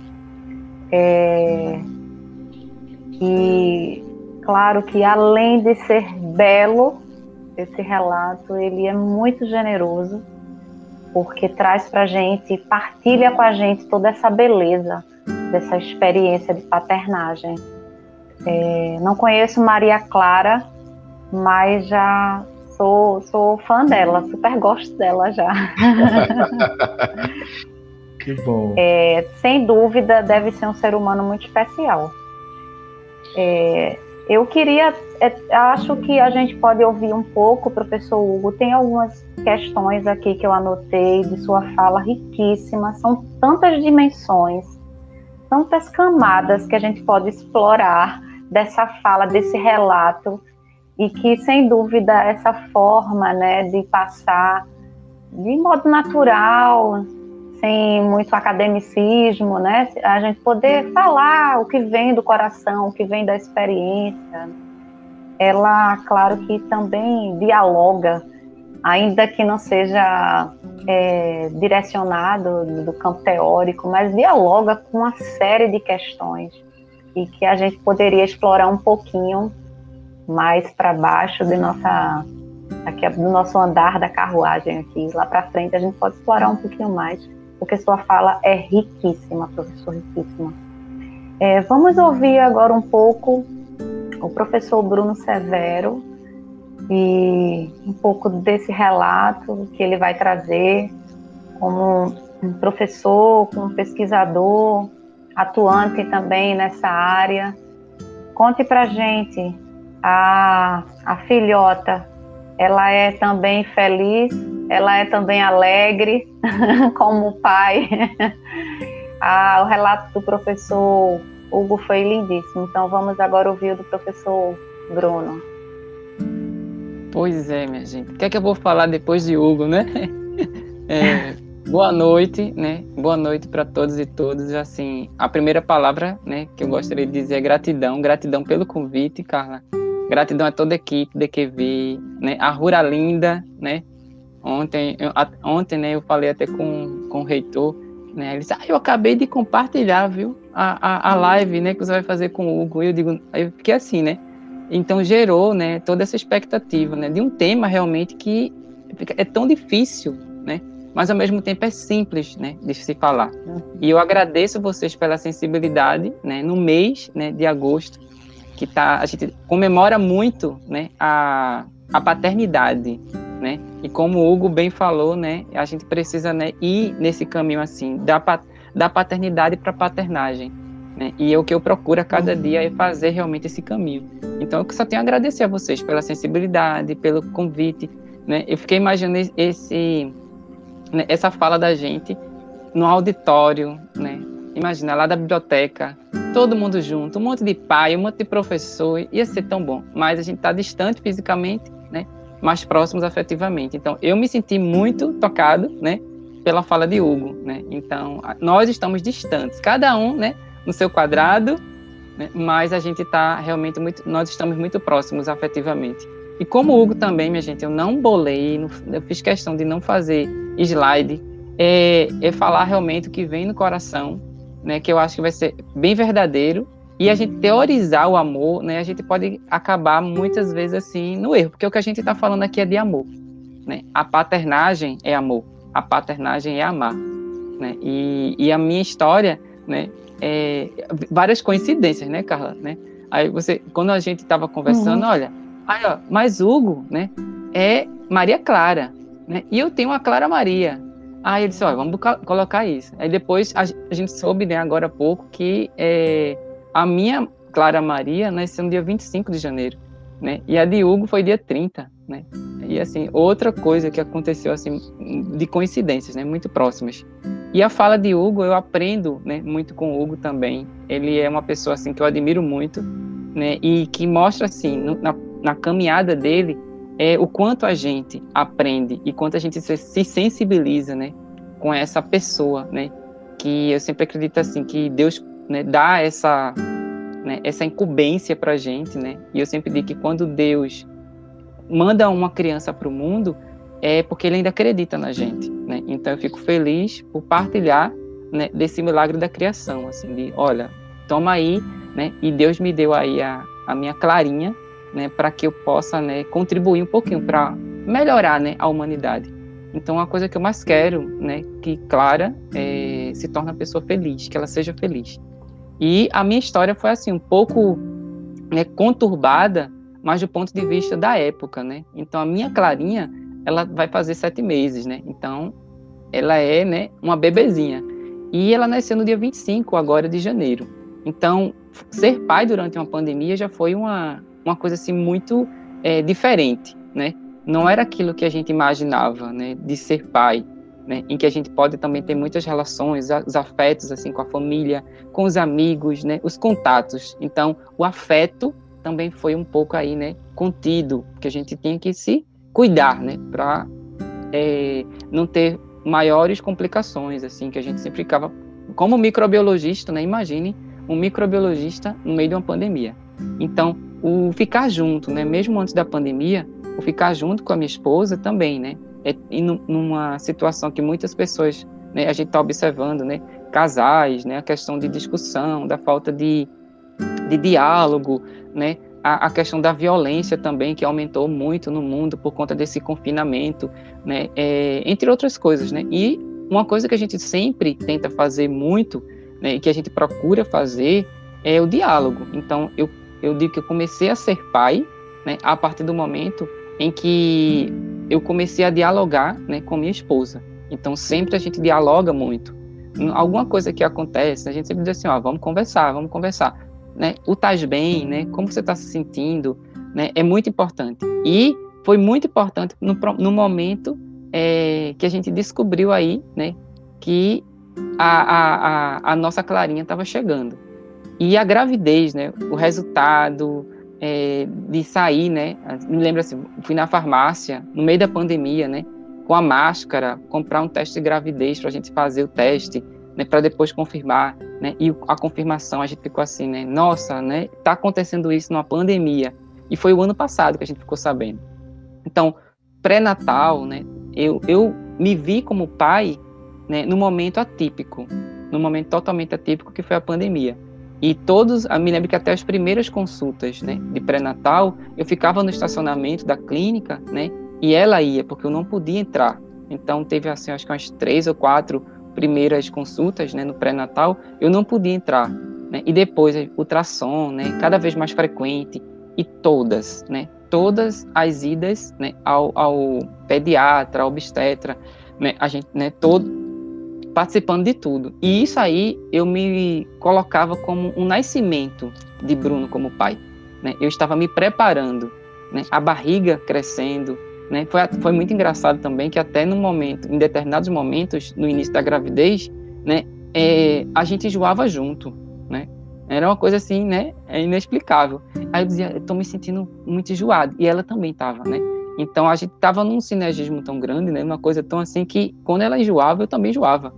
É... E claro que além de ser belo, esse relato ele é muito generoso, porque traz para gente, partilha com a gente toda essa beleza dessa experiência de paternagem. É, não conheço Maria Clara, mas já sou, sou fã dela, super gosto dela já. que bom. É, sem dúvida, deve ser um ser humano muito especial. É, eu queria, é, acho que a gente pode ouvir um pouco, professor Hugo. Tem algumas questões aqui que eu anotei de sua fala riquíssima. São tantas dimensões, tantas camadas que a gente pode explorar dessa fala, desse relato e que sem dúvida essa forma, né, de passar de modo natural, sem muito academicismo, né, a gente poder falar o que vem do coração, o que vem da experiência, ela, claro que também dialoga, ainda que não seja é, direcionado do campo teórico, mas dialoga com uma série de questões e que a gente poderia explorar um pouquinho mais para baixo de nossa aqui do nosso andar da carruagem aqui. Lá para frente a gente pode explorar um pouquinho mais porque sua fala é riquíssima professor riquíssima. É, vamos ouvir agora um pouco o professor Bruno Severo e um pouco desse relato que ele vai trazer como um professor, como pesquisador, atuante também nessa área. Conte para gente, a, a filhota, ela é também feliz, ela é também alegre, como o pai. ah, o relato do professor Hugo foi lindíssimo, então vamos agora ouvir o do professor Bruno. Pois é, minha gente. O que é que eu vou falar depois de Hugo, né? É, boa noite, né? Boa noite para todos e todas. Assim, a primeira palavra, né, que eu gostaria de dizer é gratidão. Gratidão pelo convite, Carla. Gratidão a toda a equipe da QV, né? A Rura Linda, né? Ontem, eu, a, ontem, né, eu falei até com, com o reitor, né? Ele disse, ah, eu acabei de compartilhar, viu? A, a, a live, né, que você vai fazer com o Hugo. Eu digo, eu fiquei assim, né? Então gerou, né, toda essa expectativa, né, de um tema realmente que é tão difícil, né, mas ao mesmo tempo é simples, né, de se falar. E eu agradeço vocês pela sensibilidade, né, no mês, né, de agosto, que tá, a gente comemora muito, né, a, a paternidade, né, e como o Hugo bem falou, né, a gente precisa, né, ir nesse caminho assim, da, da paternidade para a paternagem, né? E é o que eu procuro a cada dia é fazer realmente esse caminho. Então eu só tenho a agradecer a vocês pela sensibilidade, pelo convite. Né? Eu fiquei imaginando esse, né, essa fala da gente no auditório, né? Imagina, lá da biblioteca, todo mundo junto, um monte de pai, um monte de professor, ia ser tão bom. Mas a gente está distante fisicamente, né? mais próximos afetivamente. Então, eu me senti muito tocado, né? Pela fala de Hugo, né? Então, nós estamos distantes, cada um, né? No seu quadrado, né? mas a gente está realmente muito, nós estamos muito próximos afetivamente. E como o Hugo também, minha gente, eu não bolei, eu fiz questão de não fazer slide, é, é falar realmente o que vem no coração, né? Que eu acho que vai ser bem verdadeiro. E a gente teorizar o amor, né? A gente pode acabar muitas vezes assim no erro, porque o que a gente está falando aqui é de amor, né? A paternagem é amor, a paternagem é amar, né? E, e a minha história, né? É, várias coincidências, né, Carla? Né? Aí você, quando a gente estava conversando, uhum. olha, aí, ó, mas Hugo, né, é Maria Clara, né? E eu tenho uma Clara Maria. Aí ele disse, olha, vamos colocar isso. Aí depois a, a gente soube, né, agora há pouco, que é, a minha Clara Maria nasceu no dia 25 de janeiro, né? E a de Hugo foi dia 30, né? E assim, outra coisa que aconteceu assim de coincidências, né, muito próximas. E a fala de Hugo, eu aprendo né, muito com o Hugo também. Ele é uma pessoa assim que eu admiro muito, né, e que mostra assim na, na, caminhada dele é o quanto a gente aprende e quanto a gente se, se sensibiliza, né, com essa pessoa, né, que eu sempre acredito assim que Deus né, dá essa né, essa incumbência para gente, né, e eu sempre digo que quando Deus manda uma criança para o mundo é porque ele ainda acredita na gente, né? Então eu fico feliz por partilhar né, desse milagre da criação, assim, de, olha, toma aí, né? E Deus me deu aí a, a minha clarinha, né? Para que eu possa, né? Contribuir um pouquinho para melhorar, né? A humanidade. Então a coisa que eu mais quero, né? Que Clara é, se torne uma pessoa feliz, que ela seja feliz. E a minha história foi assim um pouco né, conturbada, mas do ponto de vista da época, né? Então a minha Clarinha ela vai fazer sete meses, né? Então, ela é, né, uma bebezinha. E ela nasceu no dia 25 agora de janeiro. Então, ser pai durante uma pandemia já foi uma, uma coisa assim muito é, diferente, né? Não era aquilo que a gente imaginava, né, de ser pai, né, em que a gente pode também ter muitas relações, os afetos assim com a família, com os amigos, né, os contatos. Então, o afeto também foi um pouco aí, né, contido, porque a gente tinha que se cuidar, né, para é, não ter maiores complicações, assim, que a gente sempre ficava, como microbiologista, né, imagine um microbiologista no meio de uma pandemia. Então, o ficar junto, né, mesmo antes da pandemia, o ficar junto com a minha esposa também, né, é, e numa situação que muitas pessoas, né, a gente está observando, né, casais, né, a questão de discussão, da falta de, de diálogo, né, a, a, questão da violência também, que aumentou muito no mundo por conta desse confinamento, né? É, entre outras coisas, né? E uma coisa que a gente sempre tenta fazer muito, né, e que a gente procura fazer, é o diálogo. Então, eu, eu digo que eu comecei a ser pai, né, a partir do momento em que eu comecei a dialogar, né, com minha esposa. Então sempre a gente dialoga muito. Alguma coisa que acontece, a gente sempre diz assim, ó, vamos conversar, vamos conversar, né? O estás bem, né? Como você está se sentindo, né? É muito importante. E foi muito importante no, no momento é, que a gente descobriu aí, né? Que a, a, a, a nossa Clarinha estava chegando. E a gravidez, né? O resultado é, de sair, né? Me lembro assim, fui na farmácia no meio da pandemia, né? Com a máscara, comprar um teste de gravidez para a gente fazer o teste, né? Para depois confirmar, né? E a confirmação a gente ficou assim, né? Nossa, né? Tá acontecendo isso numa pandemia. E foi o ano passado que a gente ficou sabendo. Então, pré-natal, né? Eu, eu me vi como pai, né? No momento atípico, no momento totalmente atípico que foi a pandemia. E todos, eu me lembro que até as primeiras consultas, né, de pré-natal, eu ficava no estacionamento da clínica, né, e ela ia, porque eu não podia entrar. Então teve assim, acho que umas três ou quatro primeiras consultas, né, no pré-natal, eu não podia entrar, né, e depois ultrassom, né, cada vez mais frequente, e todas, né, todas as idas, né, ao, ao pediatra, ao obstetra, né, a gente, né, todo participando de tudo. E isso aí eu me colocava como um nascimento de Bruno como pai. Né? Eu estava me preparando, né? a barriga crescendo. Né? Foi, foi muito engraçado também que até no momento, em determinados momentos, no início da gravidez, né, é, a gente enjoava junto. Né? Era uma coisa assim, né, é inexplicável. Aí eu dizia, estou me sentindo muito enjoado. E ela também estava, né? Então a gente estava num sinergismo tão grande, né? Uma coisa tão assim que quando ela enjoava, eu também enjoava.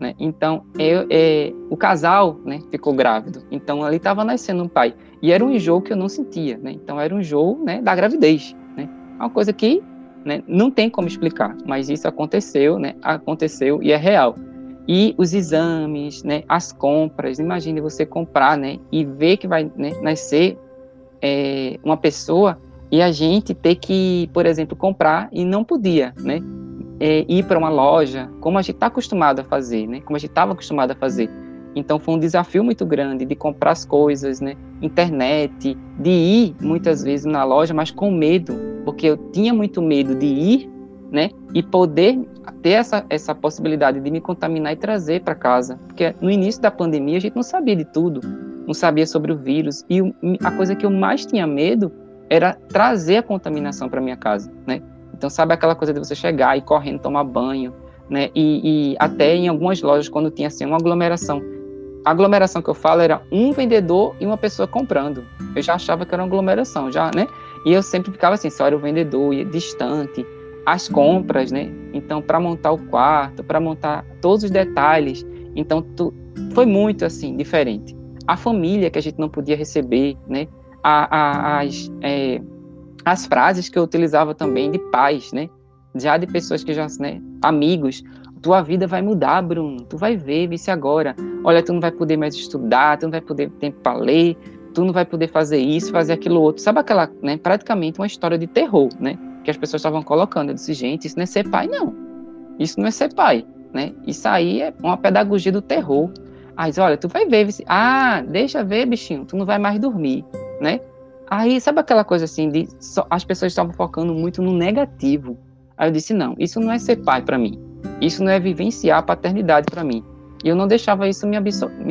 Né? Então, eu, é, o casal né, ficou grávido. Então, ali estava nascendo um pai. E era um enjoo que eu não sentia. Né? Então, era um enjoo né, da gravidez. Né? Uma coisa que né, não tem como explicar, mas isso aconteceu, né, aconteceu e é real. E os exames, né, as compras, imagine você comprar né, e ver que vai né, nascer é, uma pessoa e a gente ter que, por exemplo, comprar e não podia, né? é, ir para uma loja, como a gente está acostumado a fazer, né? Como a gente estava acostumado a fazer. Então foi um desafio muito grande de comprar as coisas, né? Internet, de ir muitas vezes na loja, mas com medo, porque eu tinha muito medo de ir, né? E poder ter essa, essa possibilidade de me contaminar e trazer para casa, porque no início da pandemia a gente não sabia de tudo, não sabia sobre o vírus e a coisa que eu mais tinha medo era trazer a contaminação para minha casa, né? Então, sabe aquela coisa de você chegar e correndo tomar banho, né? E, e até em algumas lojas, quando tinha assim uma aglomeração. A aglomeração que eu falo era um vendedor e uma pessoa comprando. Eu já achava que era uma aglomeração, já, né? E eu sempre ficava assim, só era o vendedor, ia distante, as compras, né? Então, para montar o quarto, para montar todos os detalhes. Então, tu, foi muito assim, diferente. A família que a gente não podia receber, né? A, a, as, é, as frases que eu utilizava também de pais, né? Já de pessoas que já, né? Amigos. Tua vida vai mudar, Bruno. Tu vai ver, vice agora. Olha, tu não vai poder mais estudar, tu não vai poder ter tempo para ler, tu não vai poder fazer isso, fazer aquilo outro. Sabe aquela, né? Praticamente uma história de terror, né? Que as pessoas estavam colocando. Eu disse, gente, isso não é ser pai, não. Isso não é ser pai, né? Isso aí é uma pedagogia do terror. Aí, olha, tu vai ver, vice... ah, deixa ver, bichinho, tu não vai mais dormir, né? Aí, sabe aquela coisa assim, de as pessoas estavam focando muito no negativo. Aí eu disse: não, isso não é ser pai para mim. Isso não é vivenciar a paternidade para mim. E eu não deixava isso me,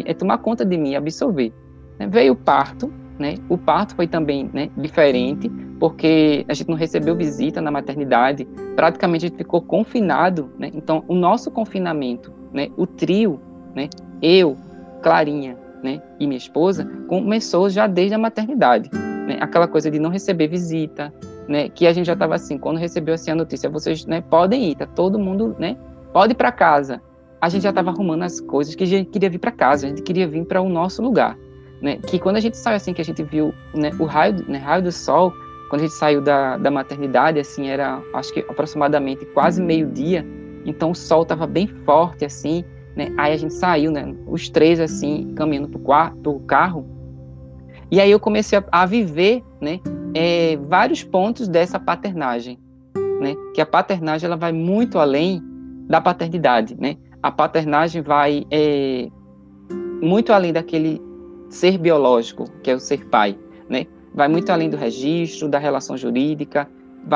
é tomar conta de mim, absorver. Né? Veio o parto, né? O parto foi também né, diferente, porque a gente não recebeu visita na maternidade, praticamente a gente ficou confinado, né? Então, o nosso confinamento, né, o trio, né, eu, Clarinha, né, e minha esposa, começou já desde a maternidade né, aquela coisa de não receber visita, né, que a gente já estava assim, quando recebeu assim a notícia, vocês né, podem ir, tá todo mundo, né, pode ir para casa. A gente já estava arrumando as coisas que a gente queria vir para casa, a gente queria vir para o nosso lugar, né, que quando a gente saiu assim, que a gente viu né, o raio, né, raio do sol, quando a gente saiu da, da maternidade, assim, era acho que aproximadamente quase meio dia, então o sol estava bem forte assim, né, aí a gente saiu, né, os três assim, caminhando para o carro, e aí eu comecei a, a viver né, é, vários pontos dessa paternagem. Né? Que a paternagem ela vai muito além da paternidade. Né? A paternagem vai é, muito além daquele ser biológico, que é o ser pai. Né? vai muito além do registro, da relação jurídica,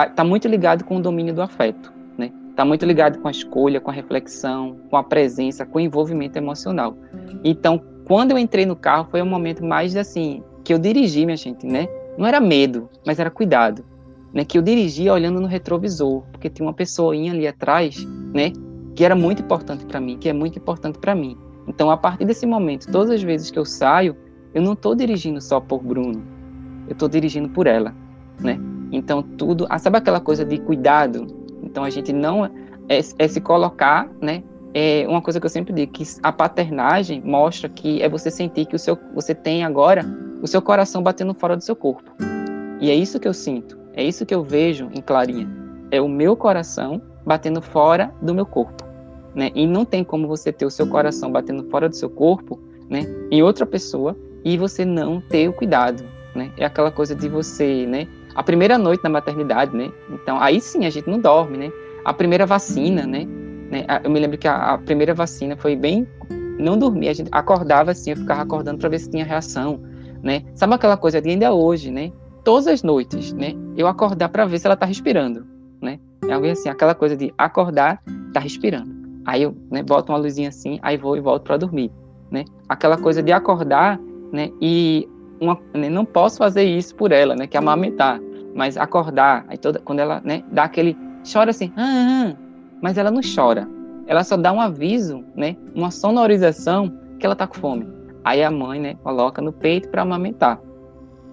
está muito ligado com o domínio do afeto, né? Está muito ligado com a escolha, com a reflexão, com a presença, com o envolvimento emocional. Então, quando eu entrei no carro, foi um momento mais assim que eu dirigi, minha gente, né? Não era medo, mas era cuidado, né? Que eu dirigia olhando no retrovisor, porque tinha uma pessoinha ali atrás, né? Que era muito importante para mim, que é muito importante para mim. Então, a partir desse momento, todas as vezes que eu saio, eu não estou dirigindo só por Bruno, eu estou dirigindo por ela, né? Então tudo, ah, sabe aquela coisa de cuidado? Então a gente não é, é, se colocar, né? É uma coisa que eu sempre digo que a paternagem mostra que é você sentir que o seu, você tem agora o seu coração batendo fora do seu corpo. E é isso que eu sinto, é isso que eu vejo em Clarinha. É o meu coração batendo fora do meu corpo, né? E não tem como você ter o seu coração batendo fora do seu corpo, né? Em outra pessoa e você não ter o cuidado, né? É aquela coisa de você, né? A primeira noite na maternidade, né? Então, aí sim a gente não dorme, né? A primeira vacina, né? né? Eu me lembro que a, a primeira vacina foi bem não dormia, a gente acordava assim, eu ficava acordando para ver se tinha reação, né? Sabe aquela coisa de ainda hoje, né? Todas as noites, né? Eu acordar para ver se ela tá respirando, né? É algo assim, aquela coisa de acordar, tá respirando. Aí eu, né, boto uma luzinha assim, aí vou e volto para dormir, né? Aquela coisa de acordar, né? E uma, né, não posso fazer isso por ela, né, que é amamentar, mas acordar, aí toda, quando ela, né, dá aquele, chora assim, ah, ah, mas ela não chora, ela só dá um aviso, né, uma sonorização que ela tá com fome. Aí a mãe, né, coloca no peito para amamentar.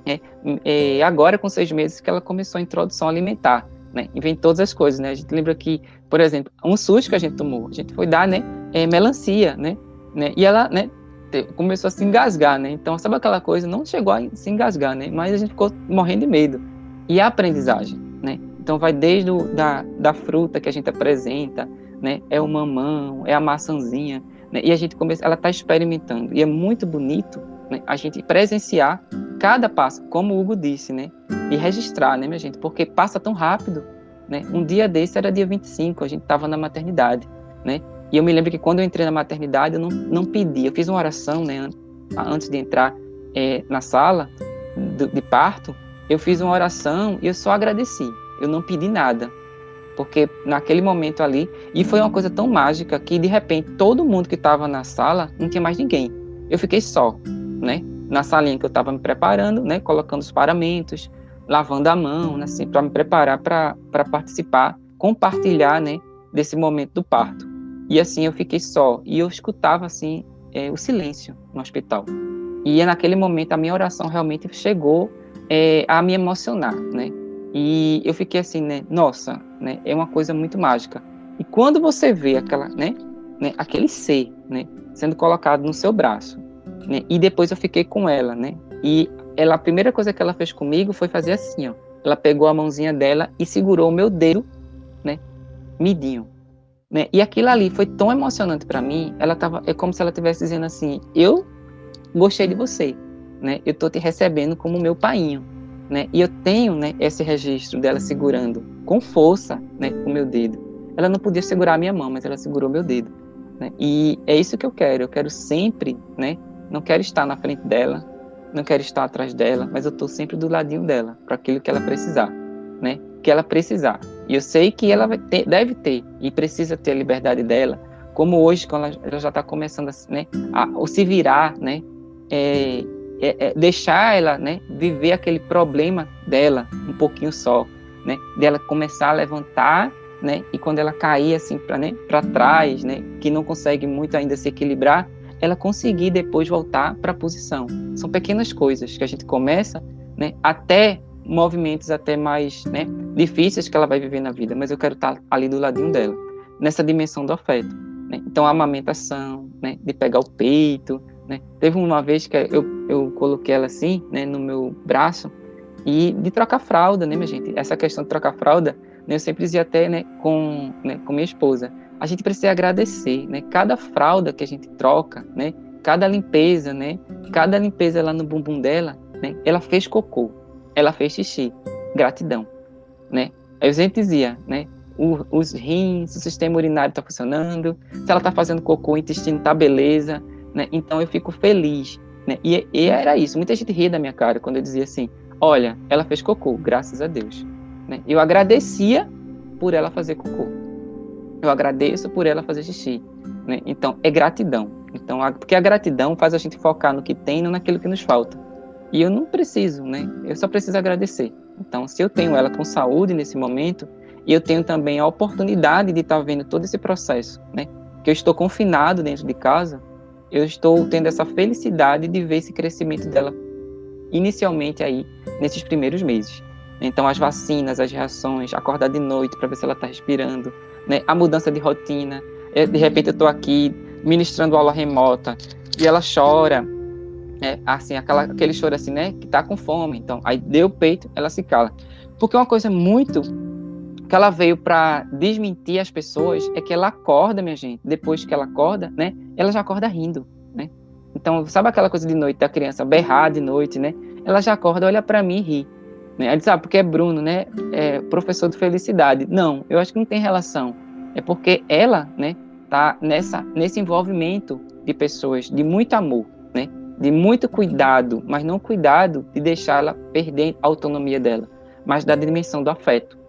É, é, agora, com seis meses, que ela começou a introdução alimentar, né, vem todas as coisas, né, a gente lembra que, por exemplo, um susto que a gente tomou, a gente foi dar, né, é, melancia, né, né, e ela, né, começou a se engasgar, né? Então, sabe aquela coisa? Não chegou a se engasgar, né? Mas a gente ficou morrendo de medo. E a aprendizagem, né? Então, vai desde o, da, da fruta que a gente apresenta, né? É o mamão, é a maçãzinha, né? E a gente começa, ela está experimentando. E é muito bonito, né? A gente presenciar cada passo, como o Hugo disse, né? E registrar, né, minha gente? Porque passa tão rápido, né? Um dia desse era dia 25, a gente estava na maternidade, né? E eu me lembro que quando eu entrei na maternidade, eu não, não pedi. Eu fiz uma oração, né, antes de entrar é, na sala de, parto. Eu fiz uma oração e eu só agradeci. Eu não pedi nada. Porque naquele momento ali, e foi uma coisa tão mágica que de repente todo mundo que estava na sala não tinha mais ninguém. Eu fiquei só, né? Na salinha que eu estava me preparando, né? Colocando os paramentos, lavando a mão, né? assim, para me preparar para participar, compartilhar, né? Desse momento do parto. E assim eu fiquei só. E eu escutava assim é, o silêncio no hospital. E naquele momento a minha oração realmente chegou é, a me emocionar, né? E eu fiquei assim, né? Nossa, né? É uma coisa muito mágica. E quando você vê aquela, né? né aquele ser, né? Sendo colocado no seu braço, né? E depois eu fiquei com ela, né? E ela, a primeira coisa que ela fez comigo foi fazer assim, ó. Ela pegou a mãozinha dela e segurou o meu dedo, né? Midinho. Né? E aquilo ali foi tão emocionante para mim. Ela tava, é como se ela estivesse dizendo assim: eu gostei de você, né? Eu tô te recebendo como meu painho, né? E eu tenho, né, esse registro dela segurando com força, né, o meu dedo. Ela não podia segurar a minha mão, mas ela segurou meu dedo, né? E é isso que eu quero. Eu quero sempre, né? Não quero estar na frente dela, não quero estar atrás dela, mas eu tô sempre do ladinho dela para aquilo que ela precisar, né? Que ela precisar. E eu sei que ela ter, deve ter e precisa ter a liberdade dela, como hoje, quando ela, ela já está começando a, né, a, se virar, né, é, é, é, deixar ela né, viver aquele problema dela um pouquinho só, né, dela começar a levantar, né, e quando ela cair assim para né, trás, né, que não consegue muito ainda se equilibrar, ela conseguir depois voltar para a posição. São pequenas coisas que a gente começa né, até movimentos até mais né, difíceis que ela vai viver na vida, mas eu quero estar ali do ladinho dela, nessa dimensão do afeto. Né? Então, a amamentação, né, de pegar o peito. Né? Teve uma vez que eu, eu coloquei ela assim, né, no meu braço, e de trocar fralda, né, minha gente? Essa questão de trocar fralda, né, eu sempre dizia até né, com, né, com minha esposa, a gente precisa agradecer, né? Cada fralda que a gente troca, né? Cada limpeza, né? Cada limpeza lá no bumbum dela, né? Ela fez cocô ela fez xixi. Gratidão, né? A gente dizia, né? Os rins, o sistema urinário está funcionando, se ela está fazendo cocô, o intestino está beleza, né? Então eu fico feliz, né? E, e, era isso. Muita gente ria da minha cara quando eu dizia assim: olha, ela fez cocô, graças a Deus. Né? Eu agradecia por ela fazer cocô. Eu agradeço por ela fazer xixi. Né? Então, é gratidão. Então, a, porque a gratidão faz a gente focar no que tem e não naquilo que nos falta. E eu não preciso, né? Eu só preciso agradecer. Então, se eu tenho ela com saúde nesse momento, e eu tenho também a oportunidade de estar tá vendo todo esse processo, né? Que eu estou confinado dentro de casa, eu estou tendo essa felicidade de ver esse crescimento dela inicialmente aí nesses primeiros meses. Então, as vacinas, as reações, acordar de noite para ver se ela está respirando, né? A mudança de rotina. É, de repente, eu estou aqui ministrando aula remota e ela chora, é, assim, aquela, aquele choro assim, né? Que tá com fome. Então, aí deu o peito, ela se cala. Porque uma coisa muito que ela veio para desmentir as pessoas é que ela acorda, minha gente. Depois que ela acorda, né? Ela já acorda rindo, né? Então, sabe aquela coisa de noite da criança berrar de noite, né? Ela já acorda, olha para mim e ri. Né? Ela diz, ah, porque é Bruno, né? É professor de felicidade. Não, eu acho que não tem relação. É porque ela, né? Tá nessa, nesse envolvimento de pessoas de muito amor, né? de muito cuidado, mas não cuidado de deixar ela perder a autonomia dela, mas da dimensão do afeto?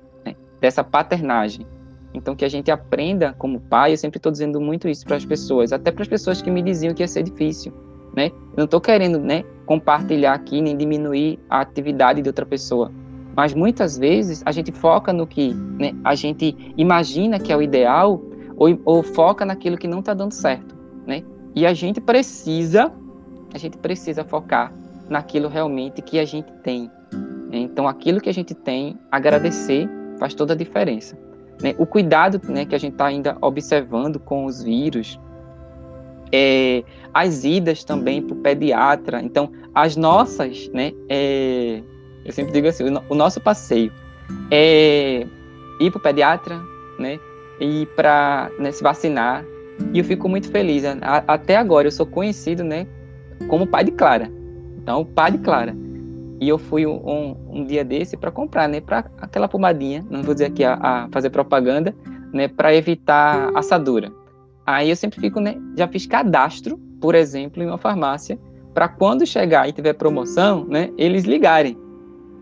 Dessa paternagem. Então, que a gente aprenda como pai, eu sempre estou dizendo muito isso para as pessoas, até para as pessoas que me diziam que ia ser difícil. Né? Eu não estou querendo né, compartilhar aqui nem diminuir a atividade de outra pessoa, mas muitas vezes a gente foca no que né, a gente imagina que é o ideal ou, ou foca naquilo que não está dando certo. Né? E a gente precisa a gente precisa focar naquilo realmente que a gente tem. Né? Então, aquilo que a gente tem, agradecer faz toda a diferença. Né? O cuidado né, que a gente está ainda observando com os vírus, é, as idas também para o pediatra. Então, as nossas, né, é, eu sempre digo assim, o, nosso passeio é ir para o pediatra, né, ir para né, se vacinar. E eu fico muito feliz. até agora eu sou conhecido, né, como pai de Clara. Então, pai de Clara. E eu fui um, um dia desse para comprar, né, para aquela pomadinha, não vou dizer aqui a, a fazer propaganda, né, para evitar assadura. Aí eu sempre fico, né, já fiz cadastro, por exemplo, em uma farmácia, para quando chegar e tiver promoção, né, eles ligarem.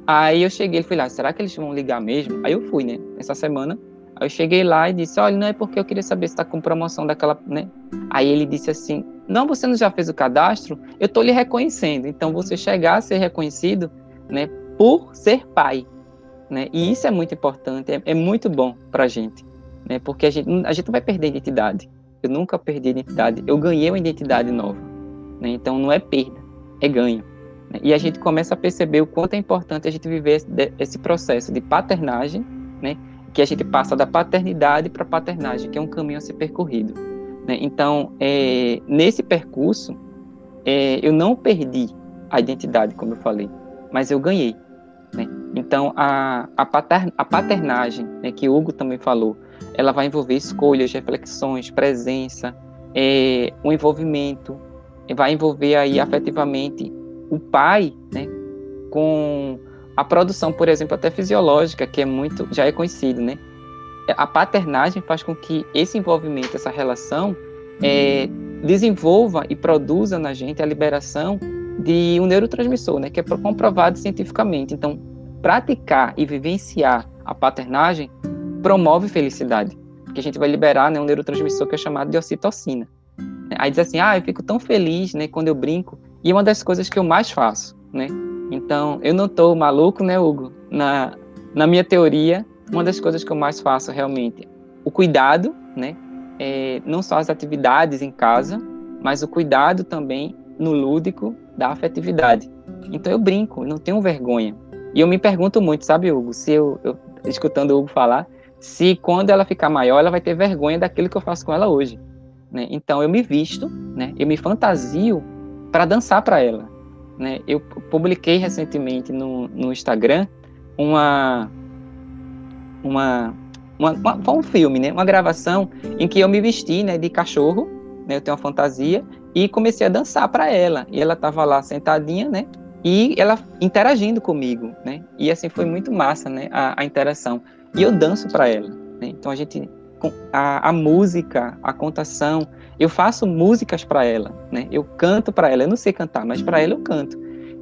Aí eu cheguei, fui lá, será que eles vão ligar mesmo? Aí eu fui, né, essa semana. Aí eu cheguei lá e disse, olha, não é porque eu queria saber se está com promoção daquela, né? Aí ele disse assim, não, você não já fez o cadastro? Eu estou lhe reconhecendo. Então, você chegar a ser reconhecido né, por ser pai. Né? E isso é muito importante, é, é muito bom para a gente. Né? Porque a gente, a gente não vai perder a identidade. Eu nunca perdi a identidade. Eu ganhei uma identidade nova. Né? Então, não é perda, é ganho. Né? E a gente começa a perceber o quanto é importante a gente viver esse, esse processo de paternagem, né? Que a gente passa da paternidade para a paternagem, que é um caminho a ser percorrido. Né? Então, é, nesse percurso, é, eu não perdi a identidade, como eu falei, mas eu ganhei. Né? Então, a, a, pater, a paternagem, né, que o Hugo também falou, ela vai envolver escolhas, reflexões, presença, é, o envolvimento, vai envolver aí afetivamente o pai, né, com a produção, por exemplo, até fisiológica, que é muito, já é conhecido, né, a paternagem faz com que esse envolvimento, essa relação, é, desenvolva e produza na gente a liberação de um neurotransmissor, né, que é comprovado cientificamente. Então, praticar e vivenciar a paternagem promove felicidade, porque a gente vai liberar né, um neurotransmissor que é chamado de ocitocina. Aí diz assim, ah, eu fico tão feliz, né, quando eu brinco, e é uma das coisas que eu mais faço, né? Então, eu não estou maluco, né, Hugo? Na, na minha teoria, uma das coisas que eu mais faço realmente, o cuidado, né? É, não só as atividades em casa, mas o cuidado também no lúdico da afetividade. Então eu brinco, não tenho vergonha. E eu me pergunto muito, sabe, Hugo, se eu, eu escutando o Hugo falar, se quando ela ficar maior, ela vai ter vergonha daquilo que eu faço com ela hoje. Né? Então eu me visto, né? eu me fantasio para dançar para ela. Né? Eu publiquei recentemente no, no Instagram uma, uma, uma, uma, um filme, né? Uma gravação em que eu me vesti, né, de cachorro, né? Eu tenho uma fantasia e comecei a dançar para ela. E ela estava lá sentadinha, né? E ela interagindo comigo, né? E assim foi muito massa, né? A, a interação. E eu danço para ela. Né? Então a gente a, a, música, a contação, eu faço músicas para ela, né? Eu canto para ela. Eu não sei cantar, mas para ela eu canto.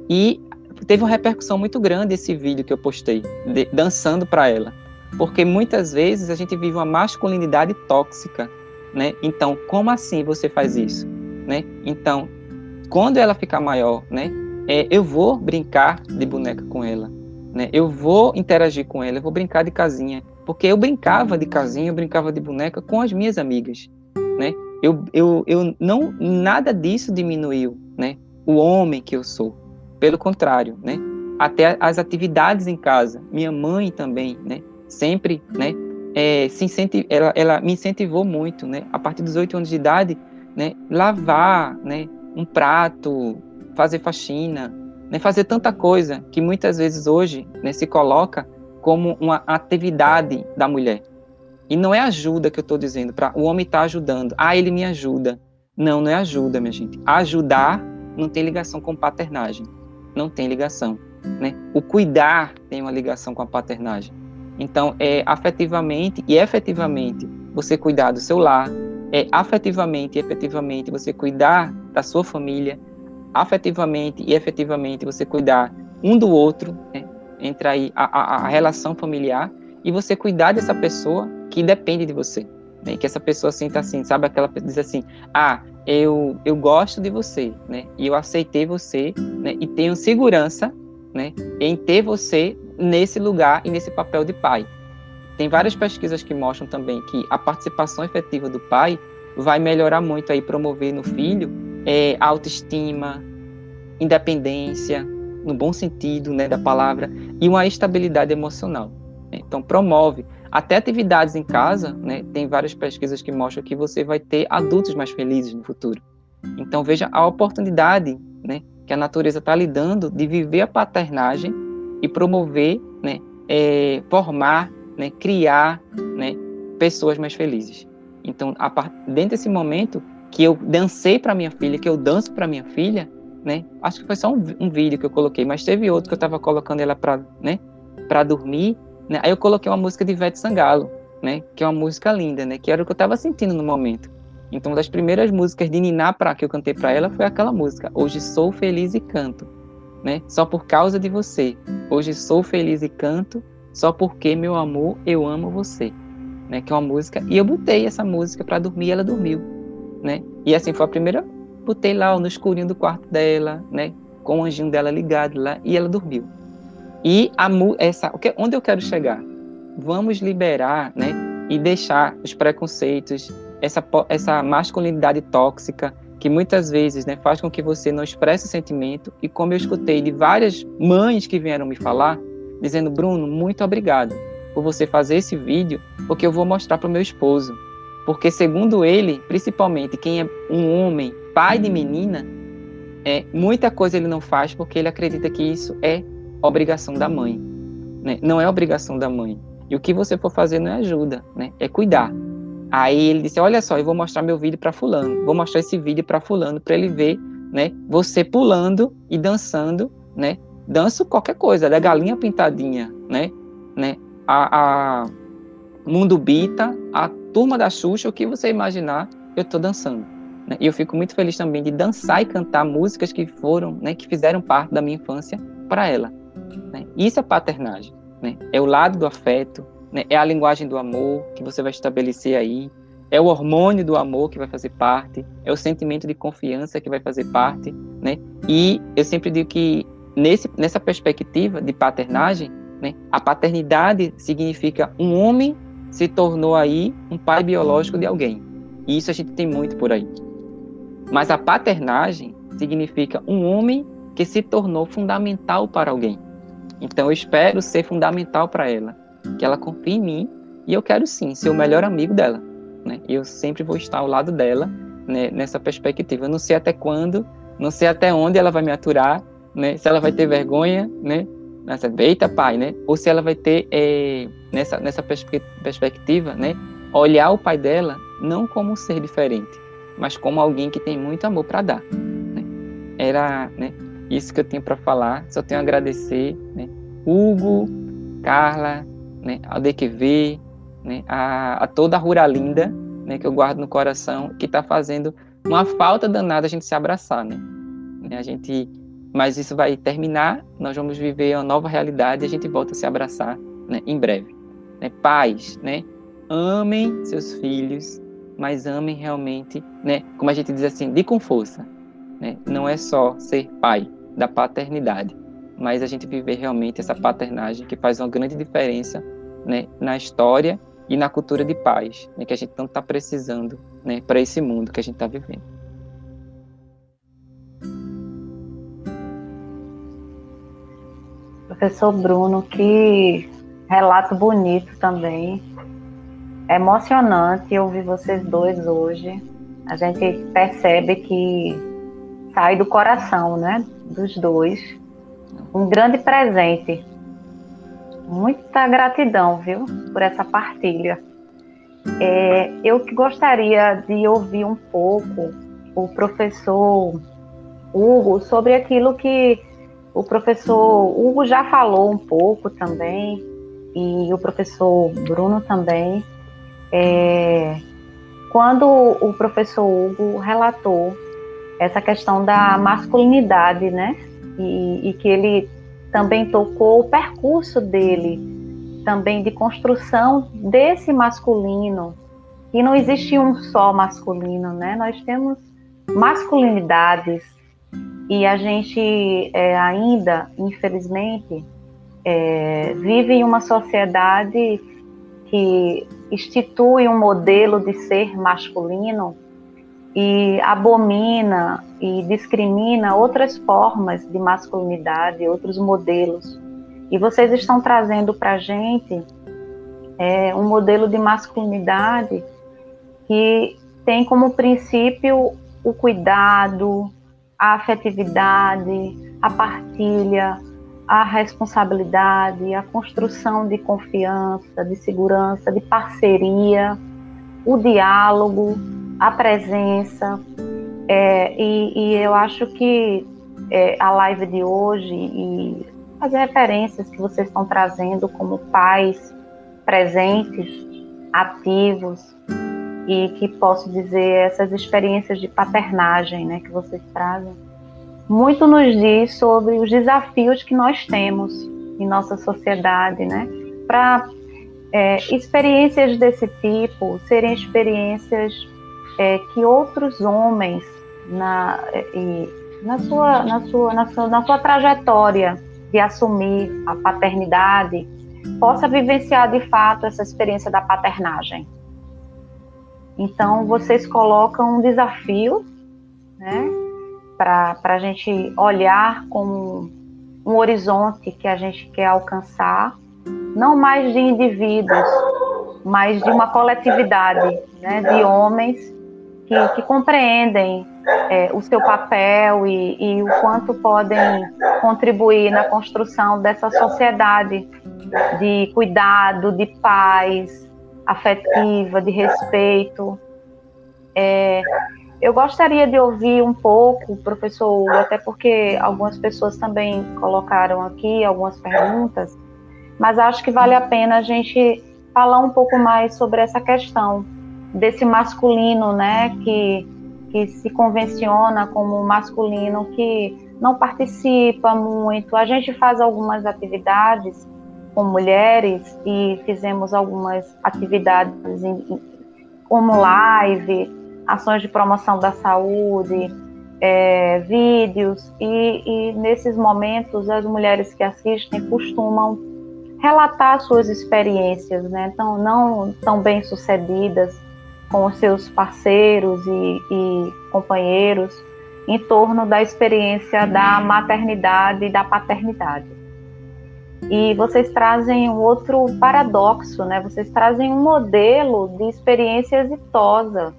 E teve uma repercussão muito grande esse vídeo que eu postei, de, dançando para ela. Porque muitas vezes a gente vive uma masculinidade tóxica, né? Então, como assim você faz isso, né? Então, quando ela ficar maior, né? É, eu vou brincar de boneca com ela, né? Eu vou interagir com ela, eu vou brincar de casinha, porque eu brincava de casinha, eu brincava de boneca com as minhas amigas, né? Eu, eu, eu não nada disso diminuiu, né? O homem que eu sou, pelo contrário, né? Até as atividades em casa, minha mãe também, né? Sempre, né? É, se incentiv... ela, ela me incentivou muito, né? A partir dos oito anos de idade, né? Lavar, né? Um prato, fazer faxina, né? Fazer tanta coisa que muitas vezes hoje né, se coloca como uma atividade da mulher. E não é ajuda que eu estou dizendo, para o homem estar tá ajudando. Ah, ele me ajuda. Não, não é ajuda, minha gente. Ajudar não tem ligação com paternagem. Não tem ligação. Né? O cuidar tem uma ligação com a paternagem. Então, é afetivamente e efetivamente você cuidar do seu lar, é afetivamente e efetivamente você cuidar da sua família, afetivamente e efetivamente você cuidar um do outro, né? Entre aí a, a, a, relação familiar e você cuidar dessa pessoa que depende de você. Né? Que essa pessoa sinta assim, sabe? Aquela diz assim, ah, eu, eu gosto de você, né? E eu aceitei você, né? E tenho segurança, né? Em ter você nesse lugar e nesse papel de pai. Tem várias pesquisas que mostram também que a participação efetiva do pai vai melhorar muito aí, promover no filho é, autoestima, independência, no bom sentido né, da palavra, e uma estabilidade emocional. Então, promove. Até atividades em casa, né, tem várias pesquisas que mostram que você vai ter adultos mais felizes no futuro. Então, veja a oportunidade né, que a natureza está lhe dando de viver a paternagem e promover, né, é, formar, né, criar né, pessoas mais felizes. Então, a, dentro desse momento que eu dancei para minha filha, que eu danço para minha filha, né? Acho que foi só um, um, vídeo que eu coloquei, mas teve outro que eu estava colocando ela para, né, para dormir, né? Aí eu coloquei uma música de Ivete Sangalo, né, que é uma música linda, né, que era o que eu estava sentindo no momento. Então, uma das primeiras músicas de Niná para que eu cantei para ela foi aquela música, Hoje sou feliz e canto, né? Só por causa de você. Hoje sou feliz e canto, só porque meu amor, eu amo você, né? Que é uma música e eu botei essa música para dormir, e ela dormiu, né? E assim foi a primeira botei lá no escurinho do quarto dela, né? Com o anjinho dela ligado lá e ela dormiu. E a, essa, onde eu quero chegar? Vamos liberar, né? E deixar os preconceitos, essa, essa masculinidade tóxica que muitas vezes né, faz com que você não expresse sentimento. E como eu escutei de várias mães que vieram me falar, dizendo: Bruno, muito obrigado por você fazer esse vídeo, porque eu vou mostrar para o meu esposo. Porque, segundo ele, principalmente quem é um homem pai de menina, é, muita coisa ele não faz porque ele acredita que isso é obrigação da mãe. Né? Não é obrigação da mãe. E o que você for fazer não é ajuda, né? é cuidar. Aí ele disse: Olha só, eu vou mostrar meu vídeo para Fulano, vou mostrar esse vídeo para Fulano, para ele ver né, você pulando e dançando, né? Danço qualquer coisa, da galinha pintadinha, né? né? A, a Mundo Bita, a turma da Xuxa, o que você imaginar, eu estou dançando. Né? E eu fico muito feliz também de dançar e cantar músicas que foram, né, que fizeram parte da minha infância para ela. Né? Isso é paternagem. Né? É o lado do afeto, né? é a linguagem do amor que você vai estabelecer aí, é o hormônio do amor que vai fazer parte, é o sentimento de confiança que vai fazer parte, né? E eu sempre digo que nesse, nessa perspectiva de paternagem, né, a paternidade significa um homem se tornou aí um pai biológico de alguém. E isso a gente tem muito por aí. Mas a paternagem significa um homem que se tornou fundamental para alguém. Então eu espero ser fundamental para ela, que ela confie em mim e eu quero sim ser o melhor amigo dela. Né? Eu sempre vou estar ao lado dela né, nessa perspectiva. Eu não sei até quando, não sei até onde ela vai me aturar, né? Se ela vai ter vergonha, né? Nessa, eita pai, né? Ou se ela vai ter é, nessa nessa perspe perspectiva, né? Olhar o pai dela não como um ser diferente, mas como alguém que tem muito amor para dar. Né? Era né, isso que eu tenho para falar. Só tenho a agradecer, né? Hugo, Carla, né, ao DQV, né, a, a, toda a Ruralinda, né, que eu guardo no coração, que está fazendo uma falta danada a gente se abraçar, né? A gente mas isso vai terminar, nós vamos viver uma nova realidade e a gente volta a se abraçar né, em breve. Né? Pais, né? amem seus filhos, mas amem realmente, né? como a gente diz assim, de com força. Né? Não é só ser pai da paternidade, mas a gente viver realmente essa paternagem que faz uma grande diferença né, na história e na cultura de paz, né, que a gente tanto está precisando né, para esse mundo que a gente está vivendo. Professor Bruno, que relato bonito também. É emocionante ouvir vocês dois hoje. A gente percebe que sai do coração, né, dos dois. Um grande presente. Muita gratidão, viu, por essa partilha. É, eu gostaria de ouvir um pouco o professor Hugo sobre aquilo que o professor Hugo já falou um pouco também, e o professor Bruno também, é, quando o professor Hugo relatou essa questão da masculinidade, né? E, e, que ele também tocou o percurso dele, também de construção desse masculino, que não existe um só masculino, né? Nós temos masculinidades e a gente é, ainda, infelizmente, é, vive em uma sociedade que institui um modelo de ser masculino e abomina e discrimina outras formas de masculinidade, outros modelos. E vocês estão trazendo para a gente é, um modelo de masculinidade que tem como princípio o cuidado, a afetividade, a partilha, a responsabilidade, a construção de confiança, de segurança, de parceria, o diálogo, a presença. É, e, e, eu acho que é, a live de hoje e as referências que vocês estão trazendo como pais presentes, ativos, e que posso dizer essas experiências de paternagem né, que vocês trazem, muito nos diz sobre os desafios que nós temos em nossa sociedade, né? Para é, experiências desse tipo serem experiências é, que outros homens na, e, na, sua, na, sua, na, sua, na sua trajetória de assumir a paternidade possa vivenciar de fato essa experiência da paternagem. Então, vocês colocam um desafio, né, para a gente olhar como um horizonte que a gente quer alcançar, não mais de indivíduos, mas de uma coletividade, né, de homens que, que compreendem é, o seu papel e, e o quanto podem contribuir na construção dessa sociedade de cuidado, de paz, afetiva, de respeito. É, eu gostaria de ouvir um pouco, professor até porque algumas pessoas também colocaram aqui algumas perguntas, mas acho que vale a pena a gente falar um pouco mais sobre essa questão desse masculino, né, que, que se convenciona como masculino, que não participa muito. A gente faz algumas atividades com mulheres e fizemos algumas atividades em, como live, ações de promoção da saúde, é, vídeos, e, e nesses momentos as mulheres que assistem costumam relatar suas experiências, né? Então, não tão bem sucedidas com os seus parceiros e, e companheiros em torno da experiência da maternidade e da paternidade. E vocês trazem um outro paradoxo, né? Vocês trazem um modelo de experiência exitosa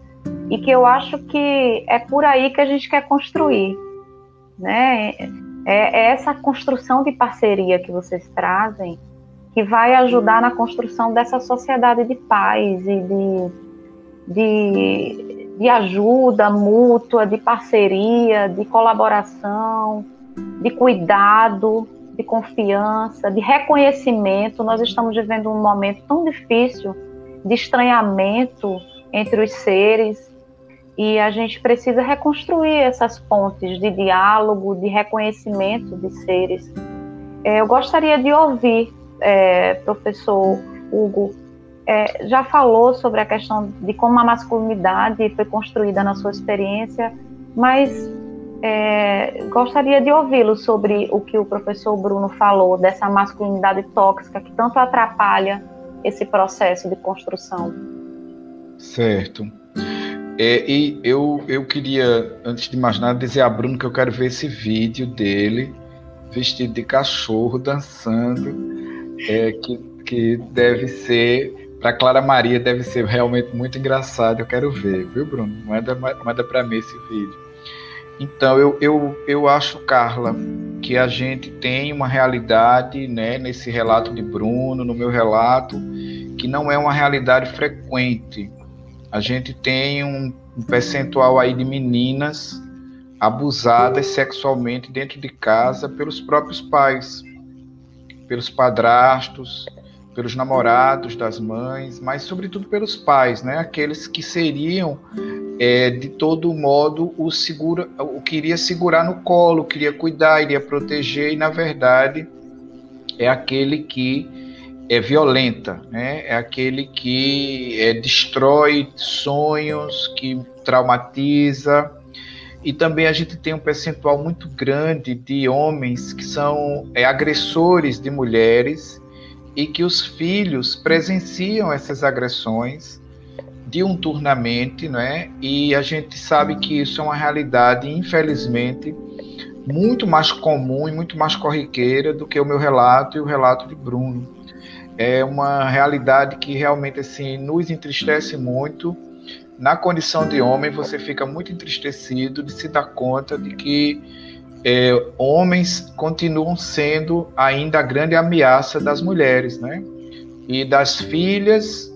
e que eu acho que é por aí que a gente quer construir, né? É, é essa construção de parceria que vocês trazem que vai ajudar na construção dessa sociedade de paz e de, de, de ajuda mútua, de parceria, de colaboração, de cuidado, de confiança, de reconhecimento. Nós estamos vivendo um momento tão difícil de estranhamento entre os seres e a gente precisa reconstruir essas pontes de diálogo, de reconhecimento de seres. É, eu gostaria de ouvir, é, professor Hugo, é, já falou sobre a questão de como a masculinidade foi construída na sua experiência, mas é, gostaria de ouvi-lo sobre o que o professor Bruno falou dessa masculinidade tóxica que tanto atrapalha esse processo de construção. Certo. É, e eu, eu queria, antes de mais nada, dizer a Bruno que eu quero ver esse vídeo dele vestido de cachorro dançando, é, que, que deve ser, para Clara Maria, deve ser realmente muito engraçado. Eu quero ver, viu, Bruno? Manda, manda para mim esse vídeo. Então, eu, eu, eu acho, Carla, que a gente tem uma realidade, né, nesse relato de Bruno, no meu relato, que não é uma realidade frequente a gente tem um, um percentual aí de meninas abusadas sexualmente dentro de casa pelos próprios pais, pelos padrastos, pelos namorados das mães, mas sobretudo pelos pais, né? Aqueles que seriam é, de todo modo o segura, o queria segurar no colo, queria cuidar, iria proteger e na verdade é aquele que é violenta, né? É aquele que é, destrói sonhos, que traumatiza. E também a gente tem um percentual muito grande de homens que são é, agressores de mulheres e que os filhos presenciam essas agressões diuturnamente, né? E a gente sabe que isso é uma realidade, infelizmente, muito mais comum e muito mais corriqueira do que o meu relato e o relato de Bruno é uma realidade que realmente assim nos entristece muito. Na condição de homem, você fica muito entristecido de se dar conta de que é, homens continuam sendo ainda a grande ameaça das mulheres, né? E das filhas,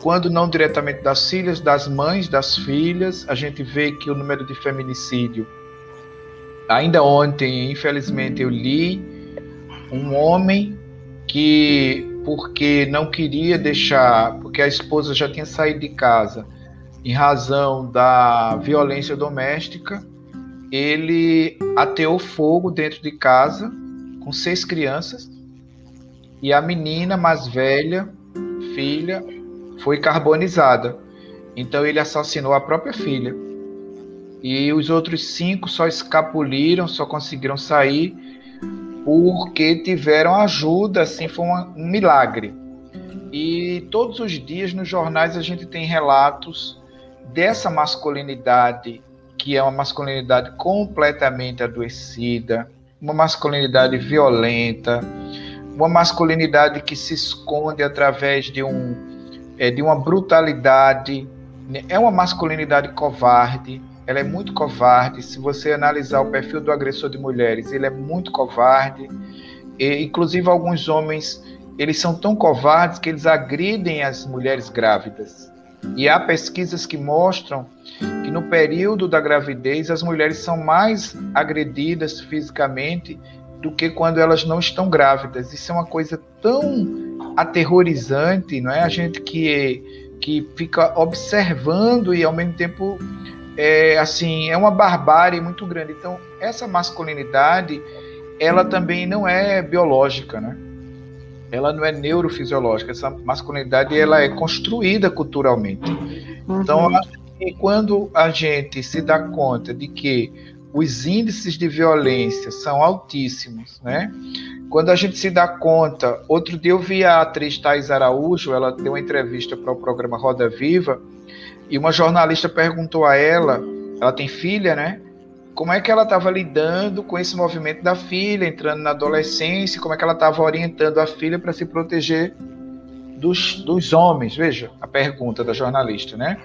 quando não diretamente das filhas, das mães das filhas, a gente vê que o número de feminicídio. Ainda ontem, infelizmente, eu li um homem que porque não queria deixar, porque a esposa já tinha saído de casa em razão da violência doméstica, ele ateou fogo dentro de casa com seis crianças e a menina mais velha, filha, foi carbonizada. Então ele assassinou a própria filha. E os outros cinco só escapuliram, só conseguiram sair porque tiveram ajuda, assim, foi um milagre. E todos os dias nos jornais a gente tem relatos dessa masculinidade, que é uma masculinidade completamente adoecida, uma masculinidade violenta, uma masculinidade que se esconde através de, um, é, de uma brutalidade, é uma masculinidade covarde, ela é muito covarde. Se você analisar o perfil do agressor de mulheres, ele é muito covarde. E, inclusive, alguns homens, eles são tão covardes que eles agridem as mulheres grávidas. E há pesquisas que mostram que no período da gravidez as mulheres são mais agredidas fisicamente do que quando elas não estão grávidas. Isso é uma coisa tão aterrorizante, não é? A gente que, que fica observando e ao mesmo tempo é assim, é uma barbárie muito grande. Então, essa masculinidade, ela também não é biológica, né? Ela não é neurofisiológica. Essa masculinidade ela é construída culturalmente. Uhum. Então, quando a gente se dá conta de que os índices de violência são altíssimos, né? Quando a gente se dá conta, outro dia eu vi a atriz Thais Araújo, ela deu uma entrevista para o programa Roda Viva, e uma jornalista perguntou a ela, ela tem filha, né? Como é que ela estava lidando com esse movimento da filha, entrando na adolescência, como é que ela estava orientando a filha para se proteger dos, dos homens? Veja a pergunta da jornalista, né?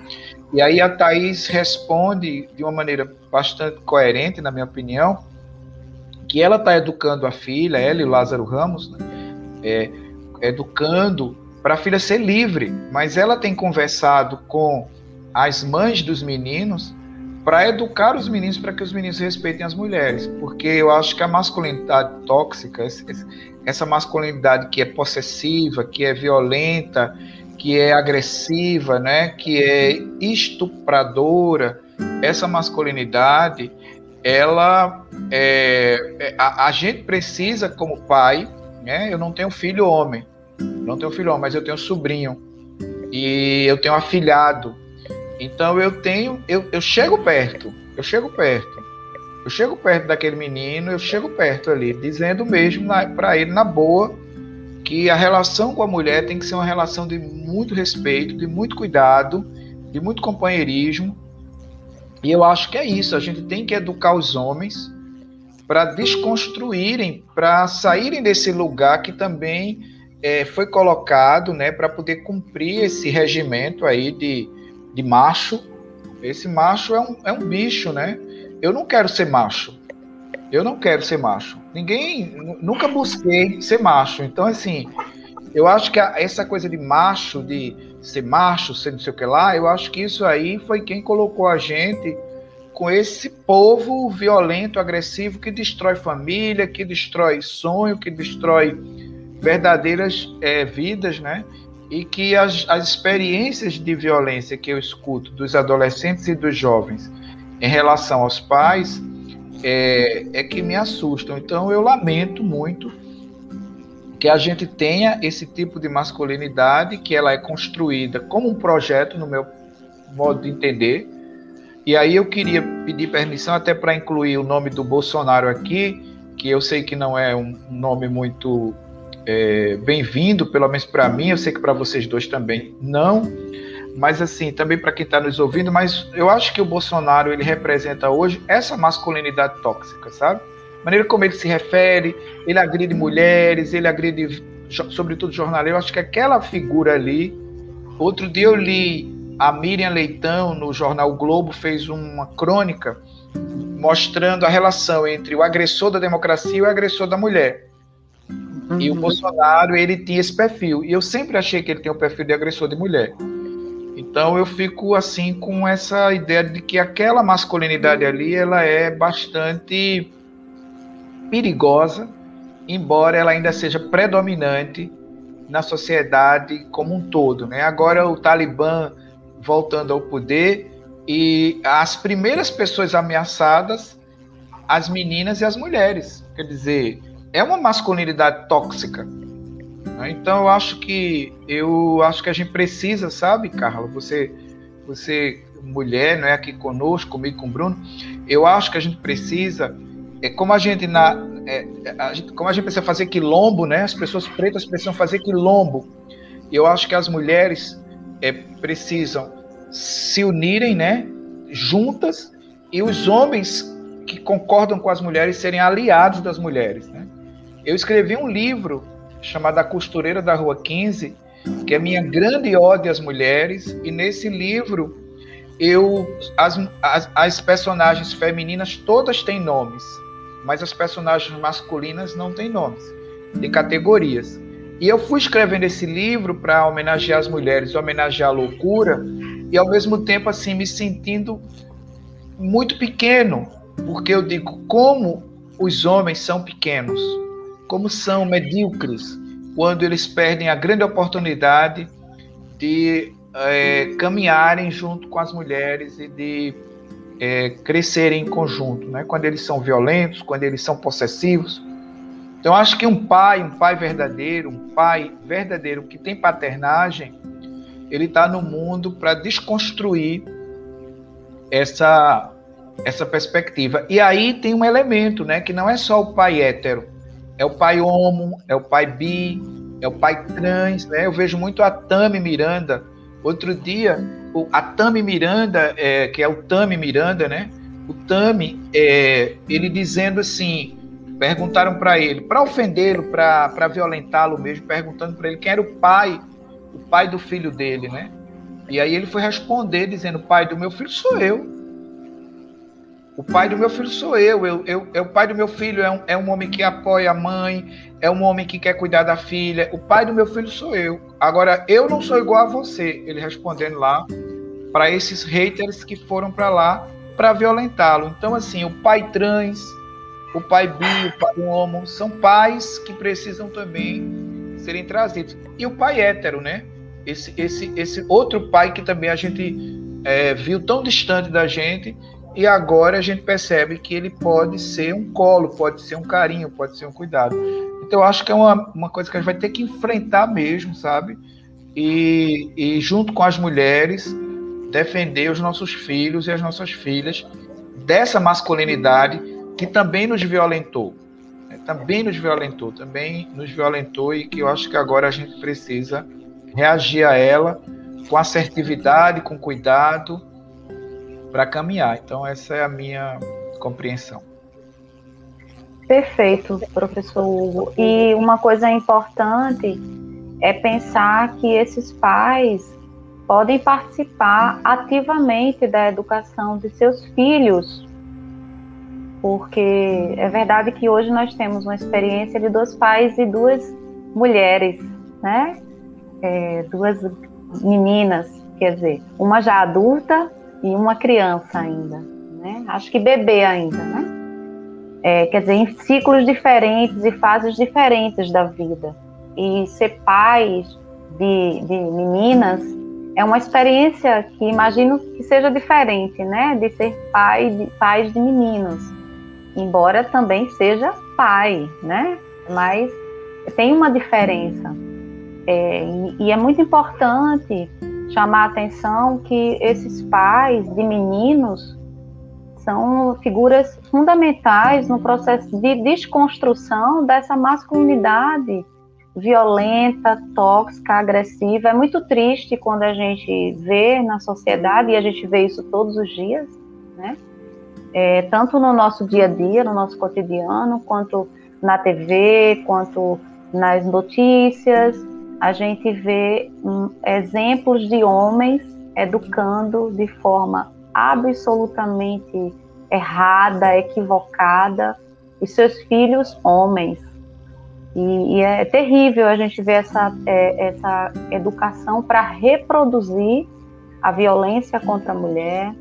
E aí a Thaís responde de uma maneira bastante coerente, na minha opinião, que ela está educando a filha, ela e o Lázaro Ramos, né? é, educando para a filha ser livre, mas ela tem conversado com as mães dos meninos para educar os meninos para que os meninos respeitem as mulheres, porque eu acho que a masculinidade tóxica, essa masculinidade que é possessiva, que é violenta, que é agressiva, né, que é estupradora, essa masculinidade, ela é, é, a, a, gente precisa como pai, né? Eu não tenho filho homem, não tenho filho homem, mas eu tenho sobrinho e eu tenho afilhado. Então eu tenho, eu, eu chego perto, eu chego perto, eu chego perto daquele menino, eu chego perto ali, dizendo mesmo para ele na boa que a relação com a mulher tem que ser uma relação de muito respeito, de muito cuidado, de muito companheirismo. E eu acho que é isso, a gente tem que educar os homens para desconstruírem, para saírem desse lugar que também é, foi colocado, né, para poder cumprir esse regimento aí de, de macho. Esse macho é um, é um bicho, né? Eu não quero ser macho. Eu não quero ser macho. Ninguém, nunca busquei ser macho. Então, assim, eu acho que essa coisa de macho, de ser macho, ser não sei o que lá, eu acho que isso aí foi quem colocou a gente com esse povo violento, agressivo, que destrói família, que destrói sonho, que destrói verdadeiras é, vidas, né? E que as, as experiências de violência que eu escuto dos adolescentes e dos jovens em relação aos pais é, é que me assustam. Então eu lamento muito que a gente tenha esse tipo de masculinidade, que ela é construída como um projeto, no meu modo de entender. E aí eu queria pedir permissão até para incluir o nome do Bolsonaro aqui, que eu sei que não é um nome muito é, bem-vindo, pelo menos para mim, eu sei que para vocês dois também não mas assim, também para quem está nos ouvindo, mas eu acho que o Bolsonaro ele representa hoje essa masculinidade tóxica, sabe? Maneira como ele se refere, ele agride mulheres, ele agride, sobretudo jornalistas. Eu acho que aquela figura ali. Outro dia eu li a Miriam Leitão no jornal o Globo fez uma crônica mostrando a relação entre o agressor da democracia e o agressor da mulher. Uhum. E o uhum. Bolsonaro, ele tinha esse perfil. E eu sempre achei que ele tem o perfil de agressor de mulher. Então eu fico assim com essa ideia de que aquela masculinidade ali ela é bastante perigosa, embora ela ainda seja predominante na sociedade como um todo, né? Agora o Talibã voltando ao poder e as primeiras pessoas ameaçadas as meninas e as mulheres, quer dizer, é uma masculinidade tóxica, né? Então eu acho que eu acho que a gente precisa, sabe, Carla? Você, você mulher, não é aqui conosco, comigo, com o Bruno. Eu acho que a gente precisa, é como a gente na, é, a gente, como a gente precisa fazer quilombo, né? As pessoas pretas precisam fazer quilombo. Eu acho que as mulheres é, precisam se unirem, né? Juntas e os homens que concordam com as mulheres serem aliados das mulheres, né? Eu escrevi um livro chamada A Costureira da Rua 15, que é minha grande ode às mulheres, e nesse livro eu as, as, as personagens femininas todas têm nomes, mas as personagens masculinas não têm nomes, de categorias. E eu fui escrevendo esse livro para homenagear as mulheres, homenagear a loucura, e ao mesmo tempo assim me sentindo muito pequeno, porque eu digo como os homens são pequenos como são medíocres quando eles perdem a grande oportunidade de é, caminharem junto com as mulheres e de é, crescerem em conjunto, né? quando eles são violentos, quando eles são possessivos. Então, acho que um pai, um pai verdadeiro, um pai verdadeiro que tem paternagem, ele está no mundo para desconstruir essa, essa perspectiva. E aí tem um elemento, né, que não é só o pai hétero, é o pai homo, é o pai bi, é o pai trans, né? Eu vejo muito a Tami Miranda. Outro dia, a Tami Miranda, é, que é o Tami Miranda, né? O Tami, é, ele dizendo assim, perguntaram para ele, para ofendê-lo, para violentá-lo mesmo, perguntando para ele quem era o pai, o pai do filho dele, né? E aí ele foi responder dizendo, pai do meu filho sou eu. O pai do meu filho sou eu. eu, eu, eu o pai do meu filho é um, é um homem que apoia a mãe, é um homem que quer cuidar da filha. O pai do meu filho sou eu. Agora, eu não sou igual a você. Ele respondendo lá para esses haters que foram para lá para violentá-lo. Então, assim, o pai trans, o pai bi, o pai homo, são pais que precisam também serem trazidos. E o pai hétero, né? Esse, esse, esse outro pai que também a gente é, viu tão distante da gente e agora a gente percebe que ele pode ser um colo, pode ser um carinho, pode ser um cuidado. Então eu acho que é uma, uma coisa que a gente vai ter que enfrentar mesmo, sabe? E, e junto com as mulheres defender os nossos filhos e as nossas filhas dessa masculinidade que também nos violentou, né? também nos violentou, também nos violentou e que eu acho que agora a gente precisa reagir a ela com assertividade, com cuidado, para caminhar. Então, essa é a minha compreensão. Perfeito, professor Hugo. E uma coisa importante é pensar que esses pais podem participar ativamente da educação de seus filhos, porque é verdade que hoje nós temos uma experiência de dois pais e duas mulheres, né? É, duas meninas, quer dizer, uma já adulta e uma criança ainda, né? Acho que bebê ainda, né? É, quer dizer, em ciclos diferentes e fases diferentes da vida. E ser pais de, de meninas é uma experiência que imagino que seja diferente, né? De ser pai de, pais de meninos, embora também seja pai, né? Mas tem uma diferença. É, e, e é muito importante chamar a atenção que esses pais de meninos são figuras fundamentais no processo de desconstrução dessa masculinidade violenta, tóxica, agressiva. É muito triste quando a gente vê na sociedade, e a gente vê isso todos os dias, né? É, tanto no nosso dia a dia, no nosso cotidiano, quanto na TV, quanto nas notícias, a gente vê um, exemplos de homens educando de forma absolutamente errada, equivocada, os seus filhos homens. E, e é terrível a gente ver essa, é, essa educação para reproduzir a violência contra a mulher,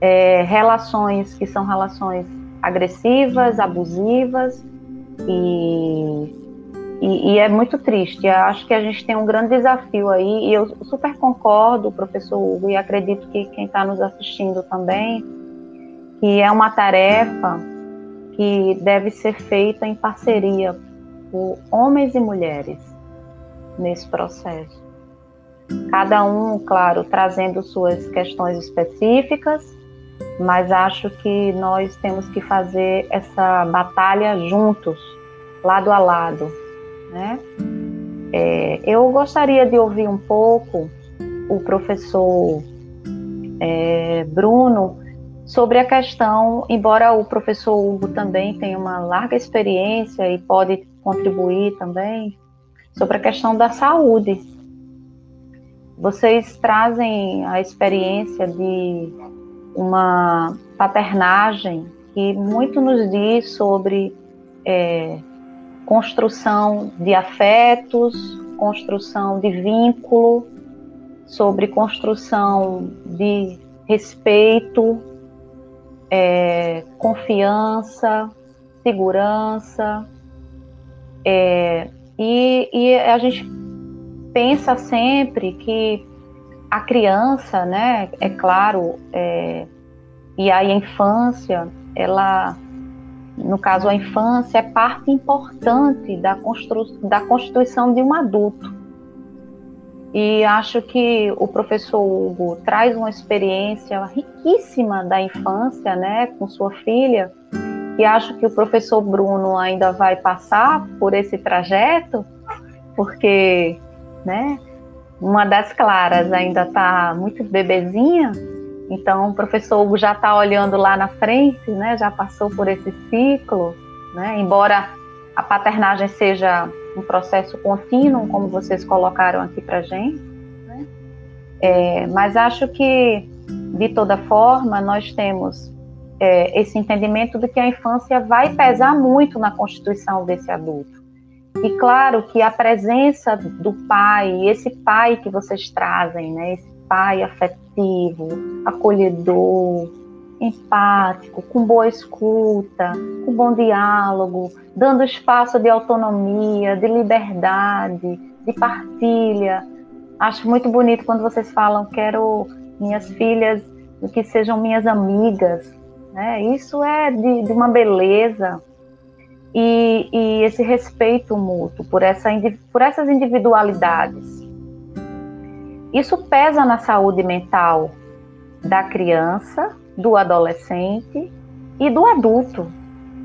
é, relações que são relações agressivas, abusivas e e, e, é muito triste. Eu acho que a gente tem um grande desafio aí, e eu super concordo, professor Hugo, e acredito que quem está nos assistindo também, que é uma tarefa que deve ser feita em parceria por homens e mulheres nesse processo. Cada um, claro, trazendo suas questões específicas, mas acho que nós temos que fazer essa batalha juntos, lado a lado, né? É, eu gostaria de ouvir um pouco o professor é, Bruno sobre a questão, embora o professor Hugo também tenha uma larga experiência e pode contribuir também, sobre a questão da saúde. Vocês trazem a experiência de uma paternagem que muito nos diz sobre é, construção de afetos, construção de vínculo, sobre construção de respeito, é, confiança, segurança. É, e, e a gente pensa sempre que a criança, né, é claro, é, e a infância, ela no caso a infância, é parte importante da, constru da constituição de um adulto. E acho que o professor Hugo traz uma experiência riquíssima da infância, né, com sua filha, e acho que o professor Bruno ainda vai passar por esse trajeto, porque, né, uma das claras ainda está muito bebezinha, então, o professor Hugo já está olhando lá na frente, né? já passou por esse ciclo, né? embora a paternagem seja um processo contínuo, como vocês colocaram aqui para gente. Né? É, mas acho que, de toda forma, nós temos é, esse entendimento de que a infância vai pesar muito na constituição desse adulto. E claro que a presença do pai, esse pai que vocês trazem, né, esse pai afetivo, acolhedor, empático, com boa escuta, com bom diálogo, dando espaço de autonomia, de liberdade, de partilha. Acho muito bonito quando vocês falam quero minhas filhas que sejam minhas amigas. Né? Isso é de, de uma beleza e, e, esse respeito mútuo por, essa, por essas individualidades. Isso pesa na saúde mental da criança, do adolescente e do adulto.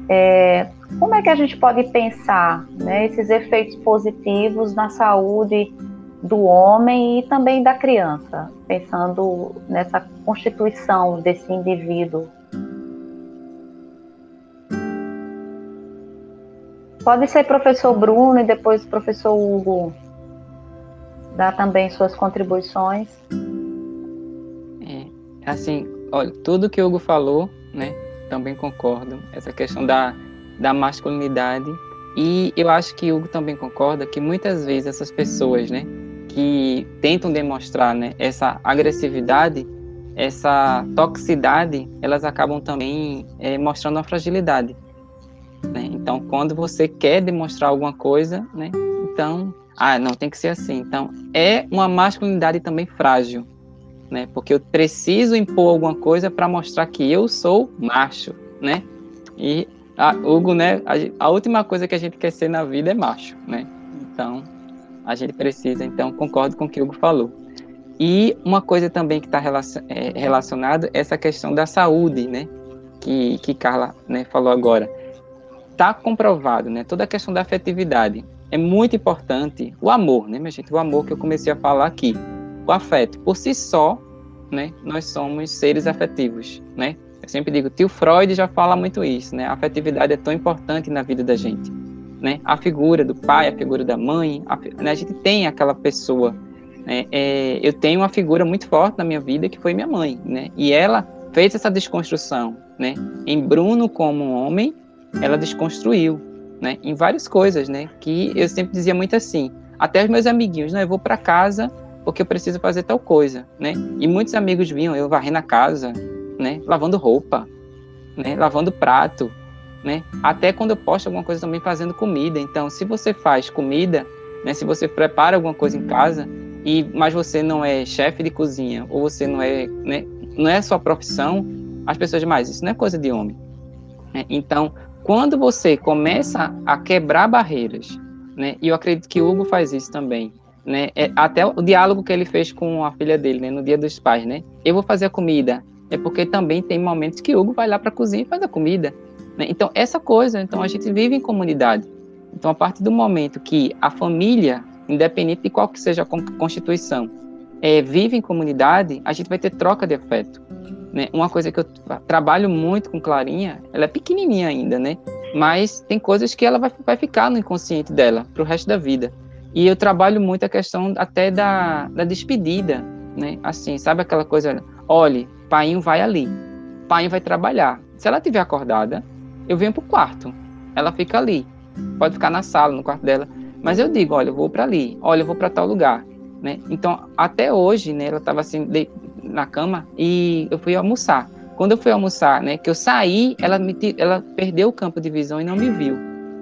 É, como é que a gente pode pensar né, esses efeitos positivos na saúde do homem e também da criança, pensando nessa constituição desse indivíduo. Pode ser professor Bruno e depois professor Hugo dar também suas contribuições. É, assim, olha, tudo que o Hugo falou, né, também concordo. Essa questão da, da masculinidade. E eu acho que o Hugo também concorda que muitas vezes essas pessoas, né, que tentam demonstrar né, essa agressividade, essa toxicidade, elas acabam também é, mostrando a fragilidade. Né? Então, quando você quer demonstrar alguma coisa, né, então, ah, não, tem que ser assim. Então, é uma masculinidade também frágil, né? Porque eu preciso impor alguma coisa para mostrar que eu sou macho, né? E a, Hugo, né? A, a última coisa que a gente quer ser na vida é macho, né? Então, a gente precisa, então, concordo com o que o Hugo falou. E uma coisa também que está é, relacionada é essa questão da saúde, né? Que, que Carla né, falou agora. Está comprovado, né? Toda a questão da afetividade. É muito importante o amor, né, minha gente? O amor que eu comecei a falar aqui. O afeto. Por si só, né? Nós somos seres afetivos, né? Eu sempre digo, tio Freud já fala muito isso, né? A afetividade é tão importante na vida da gente né? A figura do pai, a figura da mãe, a, né? a gente tem aquela pessoa. Né? É, eu tenho uma figura muito forte na minha vida que foi minha mãe, né? E ela fez essa desconstrução, né? Em Bruno como homem, ela desconstruiu, né? Em várias coisas, né? Que eu sempre dizia muito assim, até os meus amiguinhos, né? Eu vou para casa porque eu preciso fazer tal coisa, né? E muitos amigos vinham eu varrendo a casa, né? Lavando roupa, né? Lavando prato, né? Até quando eu posto alguma coisa também fazendo comida. Então, se você faz comida, né? Se você prepara alguma coisa em casa e mas você não é chefe de cozinha ou você não é, né? Não é sua profissão, as pessoas dizem, mas isso não é coisa de homem. Né? Então, quando você começa a quebrar barreiras, né? E eu acredito que Hugo faz isso também. Né? É, até o diálogo que ele fez com a filha dele, né? No Dia dos Pais, né? Eu vou fazer a comida. É porque também tem momentos que Hugo vai lá para a cozinha e faz a comida. Né? Então, essa coisa, então a gente vive em comunidade. Então, a partir do momento que a família, independente de qual que seja a constituição, é, vive em comunidade, a gente vai ter troca de afeto. Né? Uma coisa que eu trabalho muito com Clarinha, ela é pequenininha ainda, né? Mas tem coisas que ela vai, vai ficar no inconsciente dela para o resto da vida. E eu trabalho muito a questão até da, da despedida, né? Assim, sabe aquela coisa, olhe, pai vai ali, pai vai trabalhar. Se ela estiver acordada, eu venho pro quarto. Ela fica ali. Pode ficar na sala, no quarto dela. Mas eu digo, olha, eu vou para ali. Olha, eu vou para tal lugar. Né? Então, até hoje, né, ela estava assim na cama e eu fui almoçar. Quando eu fui almoçar, né, que eu saí, ela me ela perdeu o campo de visão e não me viu,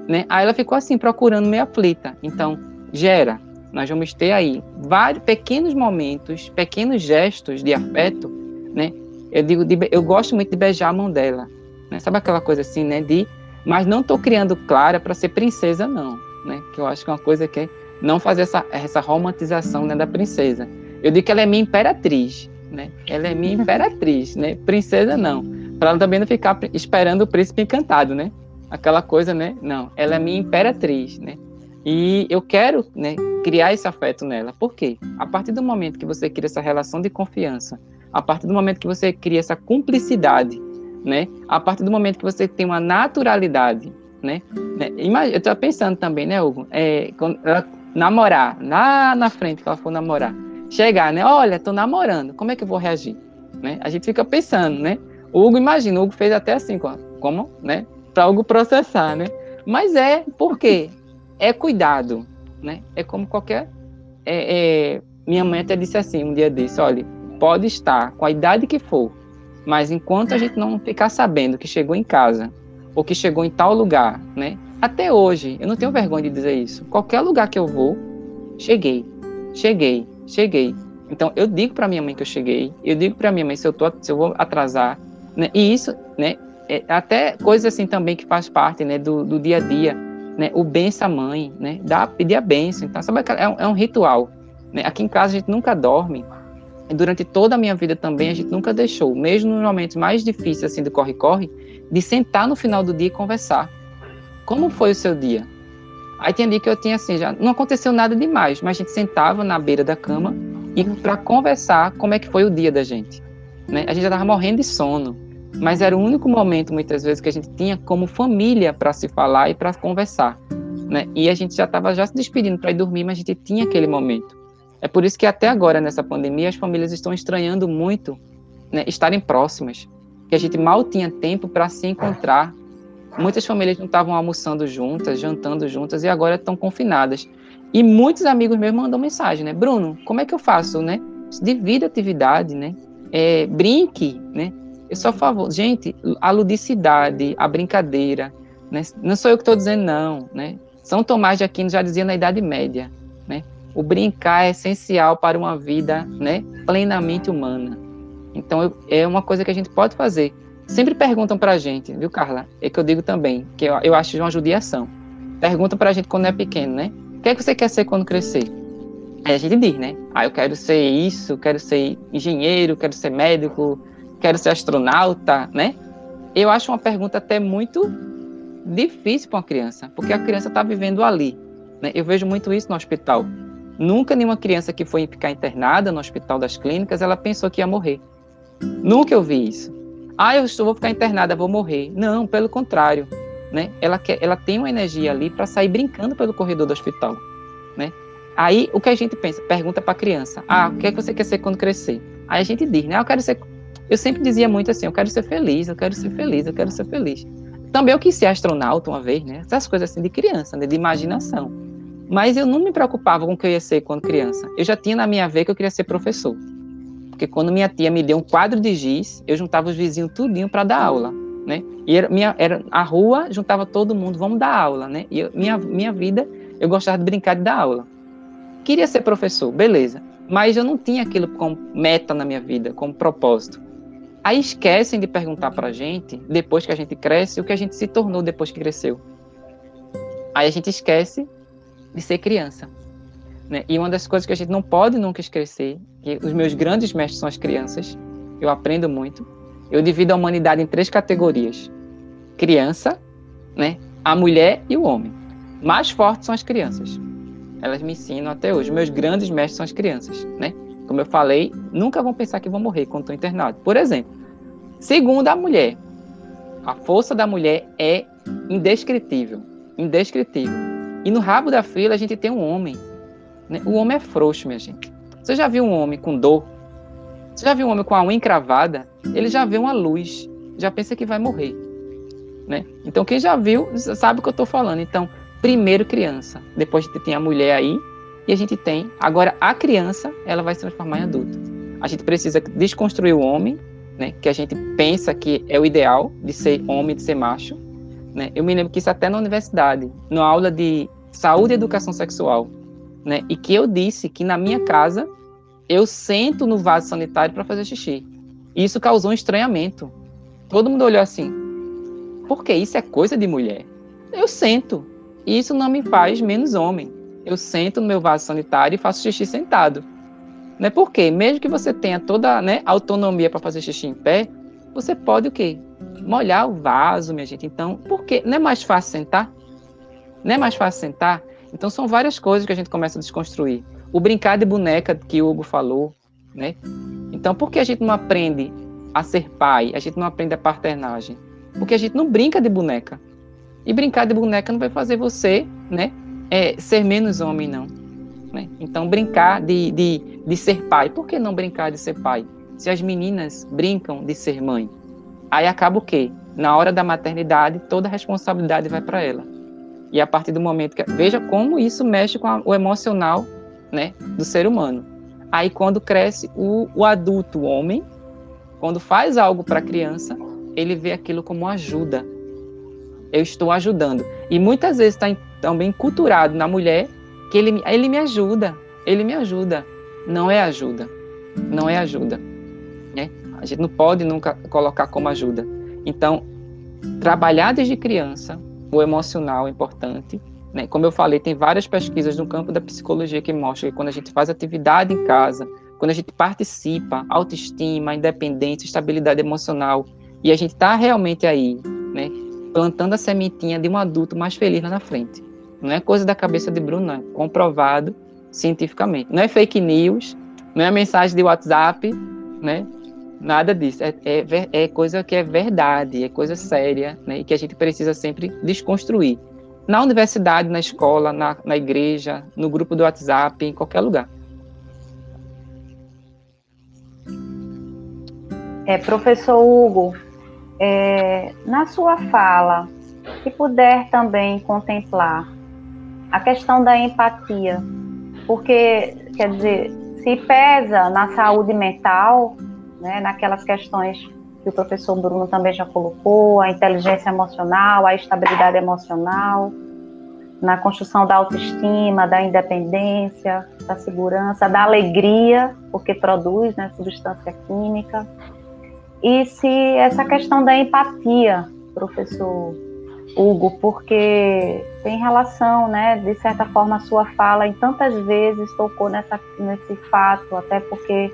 né? Aí ela ficou assim procurando meio aflita. Então, gera, nós vamos ter aí vários pequenos momentos, pequenos gestos de afeto, né? Eu digo, de, eu gosto muito de beijar a mão dela, né? Sabe aquela coisa assim, né? De, mas não estou criando Clara para ser princesa, não, né? Que eu acho que é uma coisa que é não fazer essa, essa romantização né, da princesa. Eu digo que ela é minha imperatriz, né? Ela é minha imperatriz, né? Princesa não, para ela também não ficar esperando o príncipe encantado, né? Aquela coisa, né? Não, ela é minha imperatriz, né? E eu quero, né, criar esse afeto nela. Por quê? A partir do momento que você cria essa relação de confiança, a partir do momento que você cria essa cumplicidade né? A partir do momento que você tem uma naturalidade, né? né? Imagina, eu estou pensando também, né, Hugo? É, quando ela namorar, lá na frente que ela for namorar, chegar, né? Olha, estou namorando, como é que eu vou reagir? Né? A gente fica pensando, né? O Hugo, imagina, o Hugo fez até assim, como, né? Para Hugo processar, né? Mas é, por quê? É cuidado, né? É como qualquer... É, é... minha mãe até disse assim um dia desse, olha, pode estar com a idade que for, mas enquanto a gente não ficar sabendo que chegou em casa ou que chegou em tal lugar, né? Até hoje, eu não tenho vergonha de dizer isso. Qualquer lugar que eu vou, cheguei, cheguei, cheguei. Então, eu digo para minha mãe que eu cheguei, eu digo para minha mãe se eu, tô, se eu vou atrasar, né? E isso, né? É até coisas assim também que faz parte, né? Do, do dia a dia, né? O benção mãe, né? Dá, pedir a benção. Então, sabe, é um, é um ritual. Né? Aqui em casa a gente nunca dorme. Durante toda a minha vida também a gente nunca deixou, mesmo nos momentos mais difíceis assim do corre-corre, de sentar no final do dia e conversar. Como foi o seu dia? Aí tinha dia que eu tinha assim, já não aconteceu nada demais, mas a gente sentava na beira da cama e para conversar como é que foi o dia da gente. Né? A gente já estava morrendo de sono, mas era o único momento muitas vezes que a gente tinha como família para se falar e para conversar. Né? E a gente já estava já se despedindo para ir dormir, mas a gente tinha aquele momento. É por isso que até agora nessa pandemia as famílias estão estranhando muito né, estarem próximas, que a gente mal tinha tempo para se encontrar, Muitas famílias não estavam almoçando juntas, jantando juntas e agora estão confinadas. E muitos amigos meus mandam mensagem, né? Bruno, como é que eu faço, né? Divida atividade, né? É, brinque, né? Eu sou a favor. Gente, a ludicidade, a brincadeira, né? Não sou eu que estou dizendo não, né? São Tomás de Aquino já dizia na Idade Média, né? O brincar é essencial para uma vida, né? Plenamente humana. Então, é uma coisa que a gente pode fazer. Sempre perguntam pra gente, viu, Carla? É que eu digo também, que eu, eu acho uma judiação. Perguntam pra gente quando é pequeno, né? O que é que você quer ser quando crescer? Aí a gente diz, né? Ah, eu quero ser isso, quero ser engenheiro, quero ser médico, quero ser astronauta, né? Eu acho uma pergunta até muito difícil para uma criança, porque a criança está vivendo ali. Né? Eu vejo muito isso no hospital. Nunca nenhuma criança que foi ficar internada no hospital das clínicas, ela pensou que ia morrer. Nunca eu vi isso ah, eu estou, vou ficar internada, vou morrer. Não, pelo contrário, né? Ela quer, ela tem uma energia ali para sair brincando pelo corredor do hospital, né? Aí o que a gente pensa, pergunta para a criança: "Ah, o que é que você quer ser quando crescer?" Aí a gente diz, né? Eu quero ser Eu sempre dizia muito assim: "Eu quero ser feliz, eu quero ser feliz, eu quero ser feliz." Também eu quis ser astronauta uma vez, né? Essas coisas assim de criança, né? de imaginação. Mas eu não me preocupava com o que eu ia ser quando criança. Eu já tinha na minha veia que eu queria ser professor. Porque quando minha tia me deu um quadro de giz, eu juntava os vizinhos tudinho para dar aula, né? E era, minha, era a rua, juntava todo mundo, vamos dar aula, né? E eu, minha, minha vida, eu gostava de brincar de dar aula. Queria ser professor, beleza. Mas eu não tinha aquilo como meta na minha vida, como propósito. Aí esquecem de perguntar para a gente, depois que a gente cresce, o que a gente se tornou depois que cresceu. Aí a gente esquece de ser criança. Né? E uma das coisas que a gente não pode nunca esquecer, que os meus grandes mestres são as crianças, eu aprendo muito. Eu divido a humanidade em três categorias: criança, né, a mulher e o homem. Mais fortes são as crianças. Elas me ensinam até hoje. Meus grandes mestres são as crianças, né? Como eu falei, nunca vão pensar que vão morrer quando estão internados. Por exemplo, segundo a mulher, a força da mulher é indescritível, indescritível. E no rabo da fila a gente tem um homem né? O homem é frouxo, minha gente. Você já viu um homem com dor? Você já viu um homem com a unha encravada? Ele já vê uma luz, já pensa que vai morrer. Né? Então, quem já viu sabe o que eu estou falando. Então, primeiro criança, depois a gente tem a mulher aí, e a gente tem. Agora, a criança, ela vai se transformar em adulto. A gente precisa desconstruir o homem, né? que a gente pensa que é o ideal de ser homem, de ser macho. Né? Eu me lembro que isso até na universidade, na aula de saúde e educação sexual, né? E que eu disse que na minha casa eu sento no vaso sanitário para fazer xixi. Isso causou um estranhamento. Todo mundo olhou assim. Porque isso é coisa de mulher. Eu sento. E isso não me faz menos homem. Eu sento no meu vaso sanitário e faço xixi sentado. Né? Porque mesmo que você tenha toda né, a autonomia para fazer xixi em pé, você pode o quê? Molhar o vaso, minha gente. Então, por quê? Não é mais fácil sentar? Não é mais fácil sentar? Então são várias coisas que a gente começa a desconstruir. O brincar de boneca que o Hugo falou, né? Então por que a gente não aprende a ser pai? A gente não aprende a paternagem? Porque a gente não brinca de boneca. E brincar de boneca não vai fazer você, né? É, ser menos homem, não. Né? Então brincar de, de, de ser pai. Por que não brincar de ser pai? Se as meninas brincam de ser mãe, aí acaba o quê? Na hora da maternidade, toda a responsabilidade vai para ela. E a partir do momento que. Veja como isso mexe com a, o emocional né, do ser humano. Aí, quando cresce o, o adulto, o homem, quando faz algo para a criança, ele vê aquilo como ajuda. Eu estou ajudando. E muitas vezes está também culturado na mulher que ele, ele me ajuda, ele me ajuda. Não é ajuda. não é ajuda. Né? A gente não pode nunca colocar como ajuda. Então, trabalhar desde criança o emocional é importante. Né? Como eu falei, tem várias pesquisas no campo da psicologia que mostram que quando a gente faz atividade em casa, quando a gente participa, autoestima, independência, estabilidade emocional, e a gente está realmente aí, né, plantando a sementinha de um adulto mais feliz lá na frente. Não é coisa da cabeça de Bruno, não. É comprovado cientificamente. Não é fake news, não é mensagem de WhatsApp, né? Nada disso. É, é, é coisa que é verdade, é coisa séria, né? E que a gente precisa sempre desconstruir. Na universidade, na escola, na, na igreja, no grupo do WhatsApp, em qualquer lugar. É, professor Hugo, é, na sua fala, se puder também contemplar a questão da empatia, porque, quer dizer, se pesa na saúde mental, né, naquelas questões que o professor Bruno também já colocou, a inteligência emocional, a estabilidade emocional, na construção da autoestima, da independência, da segurança, da alegria, porque produz né, substância química. E se essa questão da empatia, professor Hugo, porque tem relação, né? De certa forma, a sua fala em tantas vezes tocou nessa, nesse fato, até porque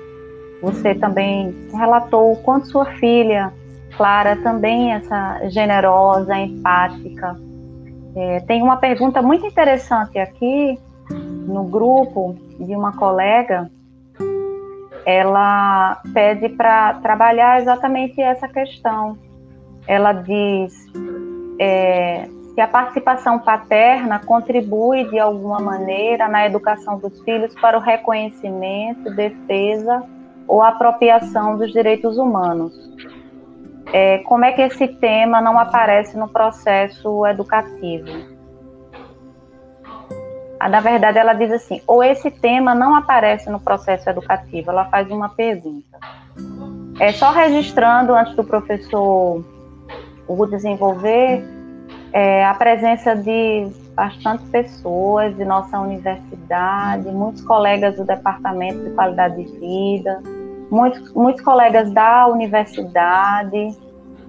você também relatou o quanto sua filha, Clara, também essa generosa, empática. É, tem uma pergunta muito interessante aqui no grupo de uma colega. Ela pede para trabalhar exatamente essa questão. Ela diz é, que a participação paterna contribui de alguma maneira na educação dos filhos para o reconhecimento, defesa ou apropriação dos direitos humanos. É, como é que esse tema não aparece no processo educativo? Ah, na verdade, ela diz assim: ou esse tema não aparece no processo educativo. Ela faz uma pergunta. É só registrando antes do professor o desenvolver é, a presença de bastante pessoas de nossa universidade, muitos colegas do Departamento de Qualidade de Vida, muitos, muitos colegas da universidade,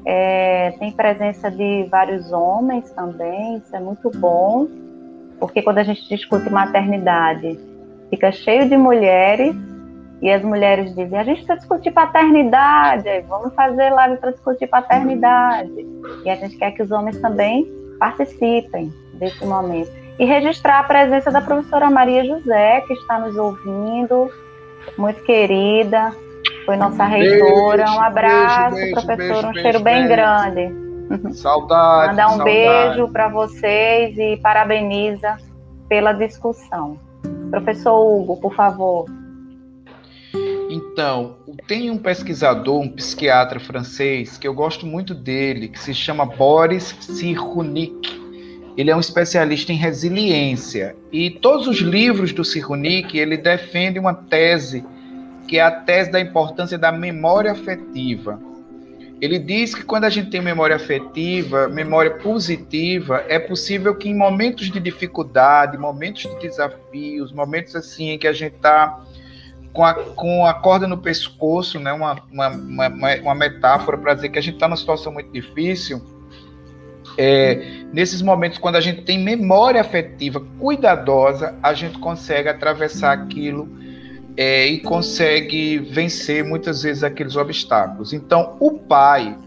é, tem presença de vários homens também, isso é muito bom, porque quando a gente discute maternidade, fica cheio de mulheres e as mulheres dizem: a gente precisa discutir paternidade, vamos fazer live para discutir paternidade. E a gente quer que os homens também participem desse momento. E registrar a presença da professora Maria José, que está nos ouvindo, muito querida, foi nossa reitora. Beijo, um abraço, beijo, professora, beijo, um cheiro bem grande. Saudade. Mandar um saudade. beijo para vocês e parabeniza pela discussão. Professor Hugo, por favor. Então, tem um pesquisador, um psiquiatra francês, que eu gosto muito dele, que se chama Boris Cyrulnik. Ele é um especialista em resiliência. E todos os livros do Cyrulnik, ele defende uma tese, que é a tese da importância da memória afetiva. Ele diz que quando a gente tem memória afetiva, memória positiva, é possível que em momentos de dificuldade, momentos de desafios, momentos assim em que a gente está com a, com a corda no pescoço, né? uma, uma, uma, uma metáfora para dizer que a gente está numa situação muito difícil. É, nesses momentos, quando a gente tem memória afetiva cuidadosa, a gente consegue atravessar aquilo é, e consegue vencer muitas vezes aqueles obstáculos. Então, o pai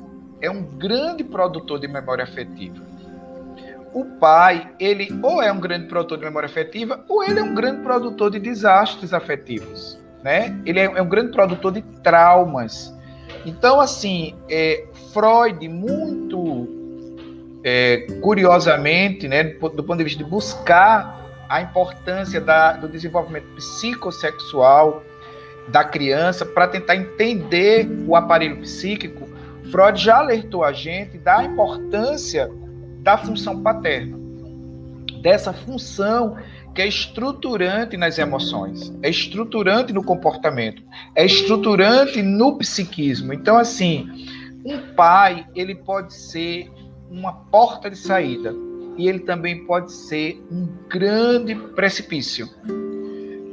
é um grande produtor de memória afetiva. O pai, ele ou é um grande produtor de memória afetiva, ou ele é um grande produtor de desastres afetivos né? Ele é, é um grande produtor de traumas. Então, assim, é, Freud, muito é, curiosamente, né, do, ponto de vista de buscar a importância da, do desenvolvimento psicossexual da criança para tentar entender o aparelho psíquico, Freud já alertou a gente da importância da função paterna, dessa função que é estruturante nas emoções, é estruturante no comportamento, é estruturante no psiquismo. Então, assim, um pai, ele pode ser uma porta de saída e ele também pode ser um grande precipício.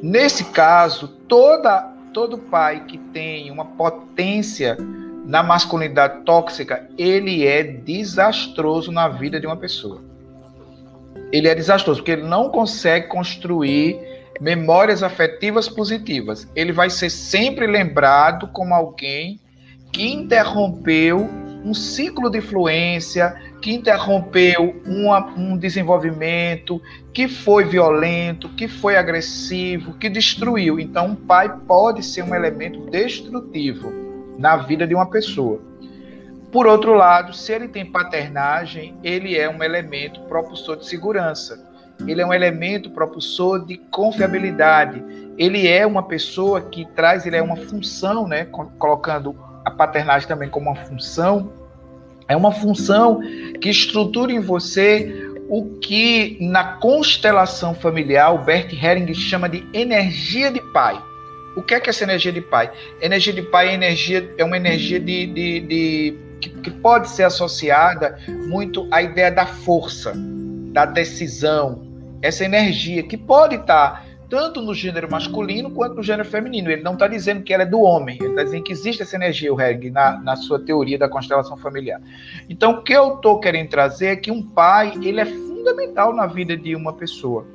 Nesse caso, toda todo pai que tem uma potência na masculinidade tóxica, ele é desastroso na vida de uma pessoa. Ele é desastroso porque ele não consegue construir memórias afetivas positivas. Ele vai ser sempre lembrado como alguém que interrompeu um ciclo de influência, que interrompeu uma, um desenvolvimento, que foi violento, que foi agressivo, que destruiu. Então, um pai pode ser um elemento destrutivo na vida de uma pessoa. Por outro lado, se ele tem paternagem, ele é um elemento propulsor de segurança. Ele é um elemento propulsor de confiabilidade. Ele é uma pessoa que traz, ele é uma função, né, colocando a paternagem também como uma função, é uma função que estrutura em você o que na constelação familiar o Bert Helling chama de energia de pai. O que é, que é essa energia de pai? Energia de pai é, energia, é uma energia de, de, de que, que pode ser associada muito à ideia da força, da decisão, essa energia que pode estar tanto no gênero masculino quanto no gênero feminino. Ele não está dizendo que ela é do homem, ele está dizendo que existe essa energia, o Hering, na, na sua teoria da constelação familiar. Então, o que eu estou querendo trazer é que um pai ele é fundamental na vida de uma pessoa.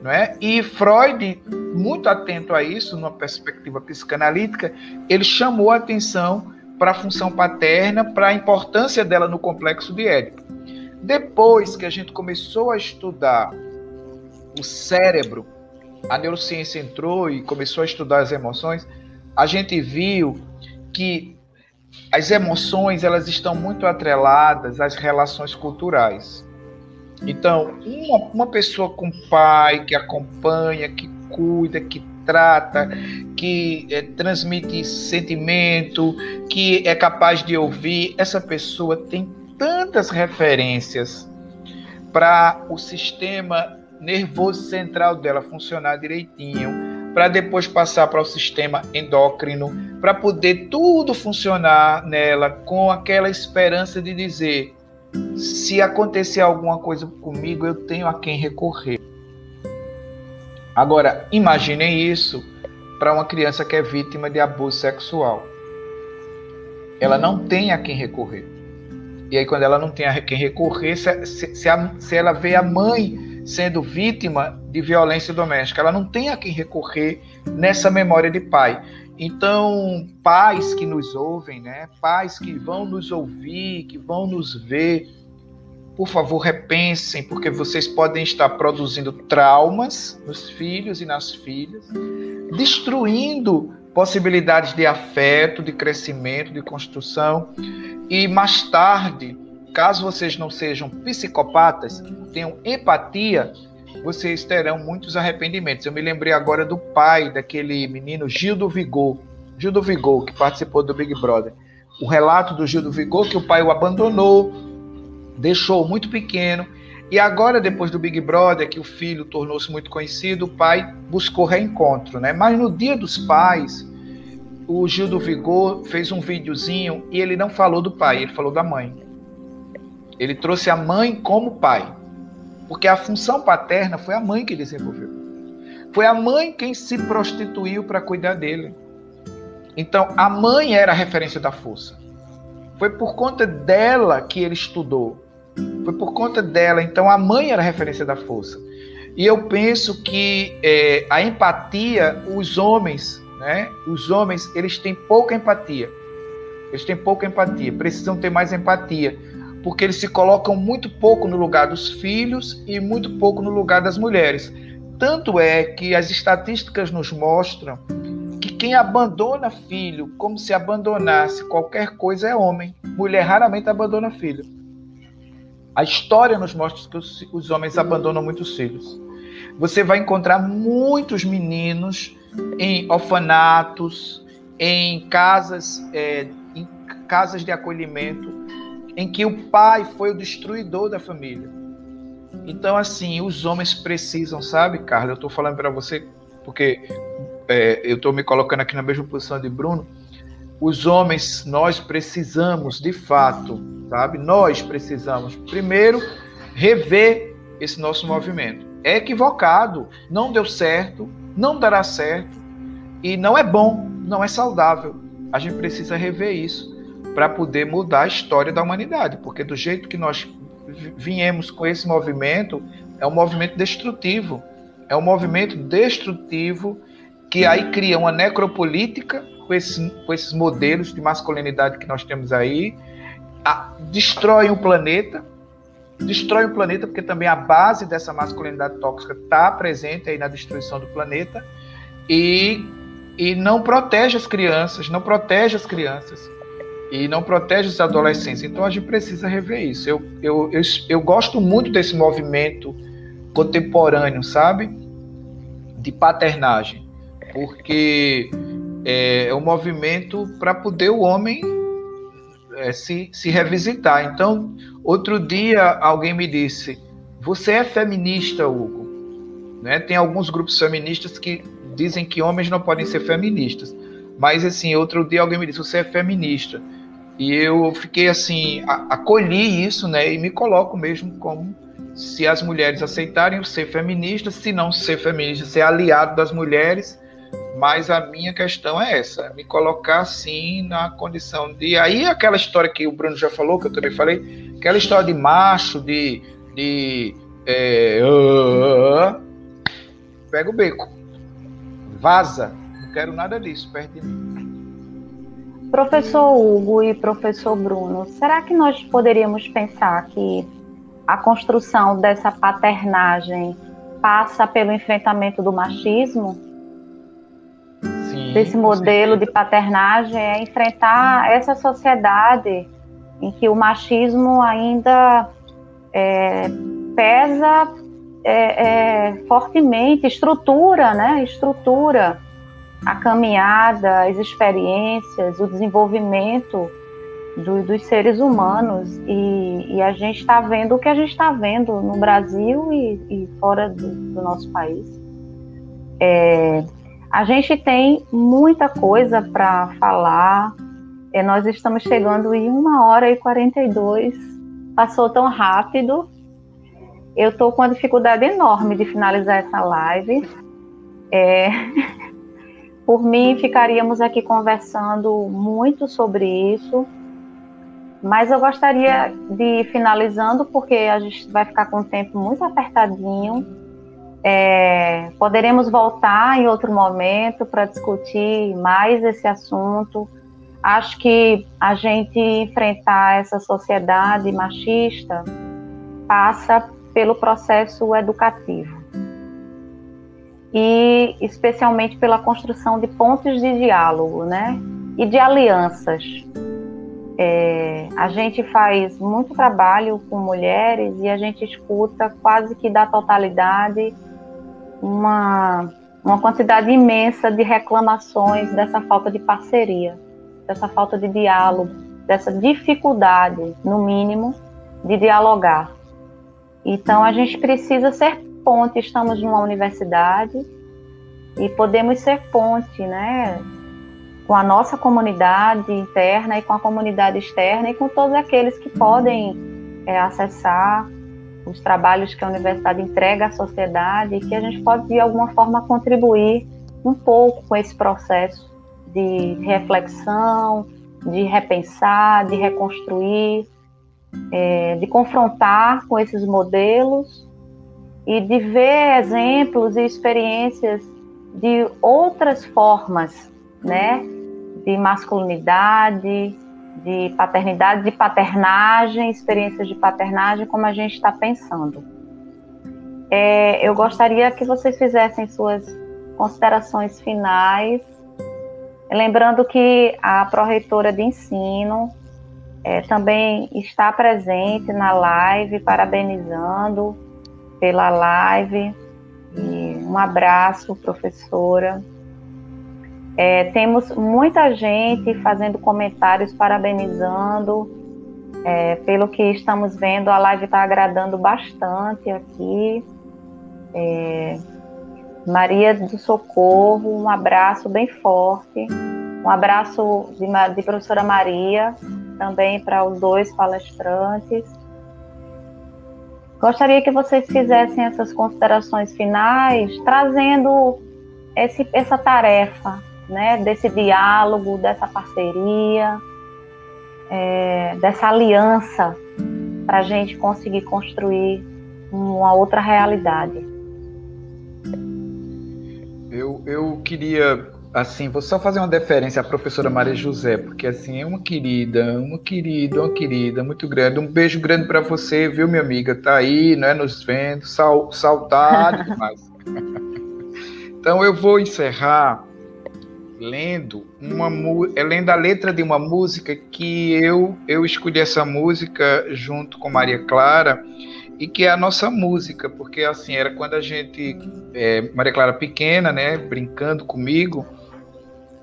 Não é? E Freud, muito atento a isso, numa perspectiva psicanalítica, ele chamou a atenção para a função paterna, para a importância dela no complexo de Édipo. Depois que a gente começou a estudar o cérebro a neurociência entrou e começou a estudar as emoções, a gente viu que as emoções elas estão muito atreladas às relações culturais. Então, uma, uma pessoa com pai que acompanha, que cuida, que trata, que é, transmite sentimento, que é capaz de ouvir, essa pessoa tem tantas referências para o sistema nervoso central dela funcionar direitinho, para depois passar para o sistema endócrino, para poder tudo funcionar nela com aquela esperança de dizer: se acontecer alguma coisa comigo, eu tenho a quem recorrer. Agora, imaginem isso para uma criança que é vítima de abuso sexual. Ela não tem a quem recorrer. E aí, quando ela não tem a quem recorrer, se, se, a, se ela vê a mãe sendo vítima de violência doméstica. Ela não tem a quem recorrer nessa memória de pai. Então, pais que nos ouvem, né? Pais que vão nos ouvir, que vão nos ver, por favor, repensem, porque vocês podem estar produzindo traumas nos filhos e nas filhas, destruindo possibilidades de afeto, de crescimento, de construção, e mais tarde Caso vocês não sejam psicopatas, tenham empatia, vocês terão muitos arrependimentos. Eu me lembrei agora do pai daquele menino Gil do Vigor, Gil do Vigor, que participou do Big Brother. O relato do Gil do Vigor que o pai o abandonou, deixou muito pequeno, e agora depois do Big Brother, que o filho tornou-se muito conhecido, o pai buscou reencontro, né? Mas no Dia dos Pais, o Gil do Vigor fez um videozinho e ele não falou do pai, ele falou da mãe. Ele trouxe a mãe como pai. Porque a função paterna foi a mãe que desenvolveu. Foi a mãe quem se prostituiu para cuidar dele. Então, a mãe era a referência da força. Foi por conta dela que ele estudou. Foi por conta dela. Então, a mãe era a referência da força. E eu penso que é, a empatia, os homens, né? Os homens, eles têm pouca empatia. Eles têm pouca empatia. Precisam ter mais empatia porque eles se colocam muito pouco no lugar dos filhos e muito pouco no lugar das mulheres. Tanto é que as estatísticas nos mostram que quem abandona filho como se abandonasse qualquer coisa é homem. Mulher raramente abandona filho. A história nos mostra que os, os homens abandonam muitos filhos. Você vai encontrar muitos meninos em orfanatos, em casas, é, em casas de acolhimento, em que o pai foi o destruidor da família. Então, assim, os homens precisam, sabe, Carla? Eu estou falando para você porque é, eu estou me colocando aqui na mesma posição de Bruno. Os homens, nós precisamos, de fato, sabe? Nós precisamos, primeiro, rever esse nosso movimento. É equivocado, não deu certo, não dará certo e não é bom não é saudável. A gente precisa rever isso para poder mudar a história da humanidade, porque do jeito que nós viemos com esse movimento, é um movimento destrutivo. É um movimento destrutivo que aí cria uma necropolítica com, esse, com esses modelos de masculinidade que nós temos aí, a, destrói o planeta, destrói o planeta porque também a base dessa masculinidade tóxica está presente aí na destruição do planeta. E, e não protege as crianças, não protege as crianças e não protege os adolescentes. Então a gente precisa rever isso. Eu, eu, eu, eu gosto muito desse movimento contemporâneo, sabe? De paternagem, porque é, é um movimento para poder o homem é, se, se revisitar. Então, outro dia alguém me disse: Você é feminista, Hugo? Né? Tem alguns grupos feministas que dizem que homens não podem ser feministas. Mas, assim, outro dia alguém me disse: Você é feminista? E eu fiquei assim, acolhi isso, né? E me coloco mesmo como se as mulheres aceitarem ser feministas, se não ser feminista, ser aliado das mulheres. Mas a minha questão é essa, me colocar assim na condição de. Aí aquela história que o Bruno já falou, que eu também falei, aquela história de macho, de. de é, uh, pega o beco, vaza, não quero nada disso perto de mim. Professor Hugo e professor Bruno, será que nós poderíamos pensar que a construção dessa paternagem passa pelo enfrentamento do machismo? Sim, desse modelo de paternagem é enfrentar essa sociedade em que o machismo ainda é, pesa é, é, fortemente, estrutura, né? Estrutura a caminhada, as experiências, o desenvolvimento do, dos seres humanos e, e a gente está vendo o que a gente está vendo no Brasil e, e fora do, do, nosso país. É, a gente tem muita coisa para falar. É, nós estamos chegando em uma hora e 42. Passou tão rápido. Eu estou com uma dificuldade enorme de finalizar essa live. É, Por mim, ficaríamos aqui conversando muito sobre isso, mas eu gostaria de ir finalizando, porque a gente vai ficar com o tempo muito apertadinho. É, poderemos voltar em outro momento para discutir mais esse assunto. Acho que a gente enfrentar essa sociedade machista passa pelo processo educativo e especialmente pela construção de pontos de diálogo, né? E de alianças. É, a gente faz muito trabalho com mulheres e a gente escuta quase que da totalidade uma, uma quantidade imensa de reclamações dessa falta de parceria, dessa falta de diálogo, dessa dificuldade, no mínimo, de dialogar. Então a gente precisa ser ponte, estamos numa universidade e podemos ser ponte, né? Com a nossa comunidade interna e com a comunidade externa e com todos aqueles que podem é, acessar os trabalhos que a universidade entrega à sociedade e que a gente pode de alguma forma contribuir um pouco com esse processo de reflexão, de repensar, de reconstruir, é, de confrontar com esses modelos e de ver exemplos e experiências de outras formas, né, de masculinidade, de paternidade, de paternagem, experiências de paternagem, como a gente está pensando. É, eu gostaria que vocês fizessem suas considerações finais, lembrando que a pró-reitora de ensino é, também está presente na live, parabenizando pela live. E um abraço, professora. É, temos muita gente fazendo comentários, parabenizando. É, pelo que estamos vendo, a live está agradando bastante aqui. É, Maria do Socorro, um abraço bem forte. Um abraço de, de professora Maria, também para os dois palestrantes. Gostaria que vocês fizessem essas considerações finais, trazendo esse, essa tarefa né, desse diálogo, dessa parceria, é, dessa aliança para a gente conseguir construir uma outra realidade. Eu, eu queria, assim, vou só fazer uma deferência à professora Maria José, porque, assim, é uma querida, uma querida, uma querida, muito grande. Um beijo grande para você, viu, minha amiga? Tá aí, né, nos vendo, sal, saudade demais. então, eu vou encerrar lendo uma é lendo a letra de uma música que eu eu escolhi essa música junto com Maria Clara e que é a nossa música porque assim era quando a gente é, Maria Clara pequena né brincando comigo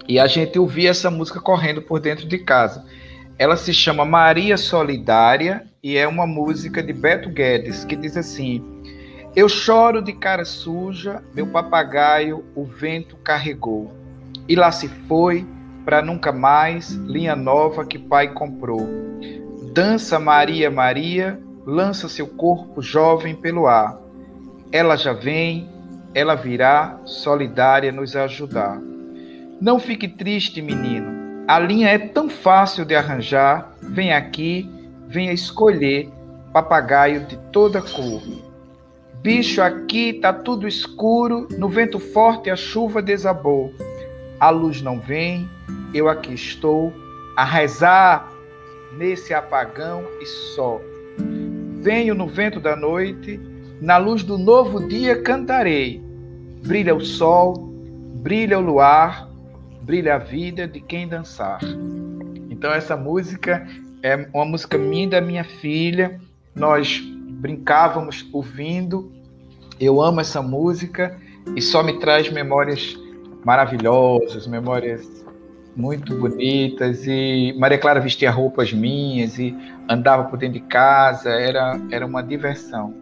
e a gente ouvia essa música correndo por dentro de casa ela se chama Maria Solidária e é uma música de Beto Guedes que diz assim eu choro de cara suja meu papagaio o vento carregou e lá se foi, para nunca mais, linha nova que pai comprou. Dança Maria Maria, lança seu corpo jovem pelo ar. Ela já vem, ela virá, solidária nos ajudar. Não fique triste, menino. A linha é tão fácil de arranjar. Vem aqui, venha escolher papagaio de toda cor. Bicho, aqui tá tudo escuro, no vento forte a chuva desabou a luz não vem, eu aqui estou a rezar nesse apagão e só. Venho no vento da noite, na luz do novo dia cantarei. Brilha o sol, brilha o luar, brilha a vida de quem dançar. Então essa música é uma música minha e da minha filha. Nós brincávamos ouvindo. Eu amo essa música e só me traz memórias maravilhosas, memórias muito bonitas e Maria Clara vestia roupas minhas e andava por dentro de casa, era, era uma diversão.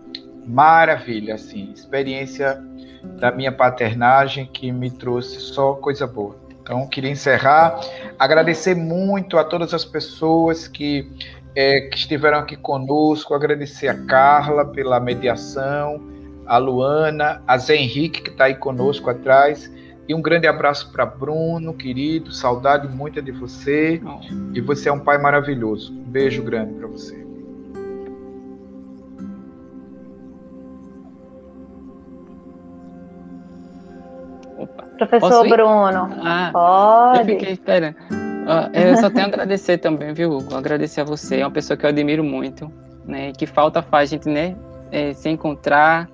Maravilha, assim, experiência da minha paternagem que me trouxe só coisa boa. Então, queria encerrar, agradecer muito a todas as pessoas que, é, que estiveram aqui conosco, agradecer a Carla pela mediação, a Luana, a Zé Henrique, que está aí conosco atrás, e um grande abraço para Bruno, querido, saudade muita de você. E você é um pai maravilhoso. Um beijo grande para você. Professor Bruno, ah, pode. Eu fiquei esperando. Eu só tenho a agradecer também, viu, Hugo? Agradecer a você. É uma pessoa que eu admiro muito, né? Que falta faz a gente, né? É, se encontrar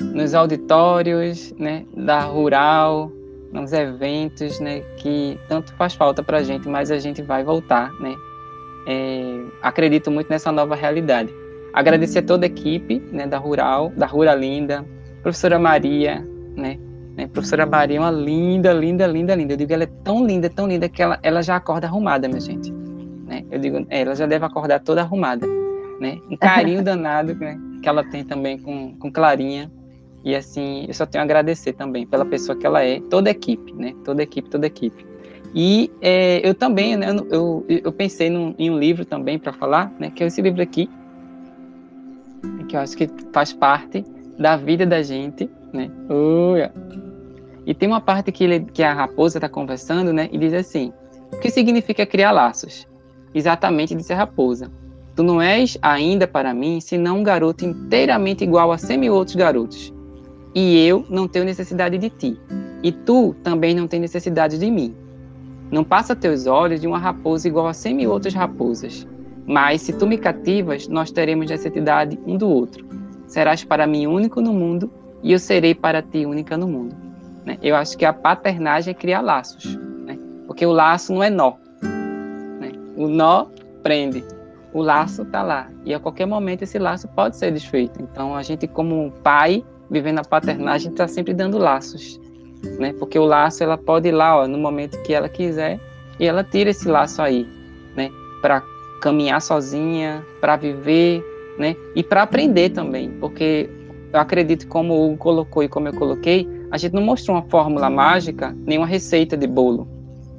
nos auditórios, né? Da Rural, nos eventos, né, que tanto faz falta para a gente, mas a gente vai voltar, né? É, acredito muito nessa nova realidade. Agradecer a toda a equipe, né, da Rural, da Ruralinda, professora Maria, né, né, professora Maria, uma linda, linda, linda, linda. Eu digo, ela é tão linda, tão linda que ela, ela já acorda arrumada, minha gente. Né? Eu digo, é, ela já deve acordar toda arrumada, né? Um carinho danado, né, que ela tem também com, com Clarinha, e assim, eu só tenho a agradecer também pela pessoa que ela é, toda a equipe, né? Toda a equipe, toda a equipe. E é, eu também, né, eu, eu pensei num, em um livro também para falar, né? Que é esse livro aqui, que eu acho que faz parte da vida da gente, né? Uia. E tem uma parte que, ele, que a raposa está conversando, né? E diz assim: o que significa criar laços? Exatamente, disse a raposa. Tu não és ainda para mim senão um garoto inteiramente igual a cem mil outros garotos e eu não tenho necessidade de ti, e tu também não tens necessidade de mim. Não passa teus olhos de uma raposa igual a cem mil outras raposas, mas se tu me cativas, nós teremos necessidade um do outro. Serás para mim único no mundo, e eu serei para ti única no mundo. Né? Eu acho que a paternagem é criar laços, né? porque o laço não é nó. Né? O nó prende, o laço está lá, e a qualquer momento esse laço pode ser desfeito. Então a gente, como pai, vivendo a paternagem, está sempre dando laços, né? Porque o laço ela pode ir lá, ó, no momento que ela quiser, e ela tira esse laço aí, né? Para caminhar sozinha, para viver, né? E para aprender também, porque eu acredito como o Hugo colocou e como eu coloquei, a gente não mostrou uma fórmula mágica, nem uma receita de bolo,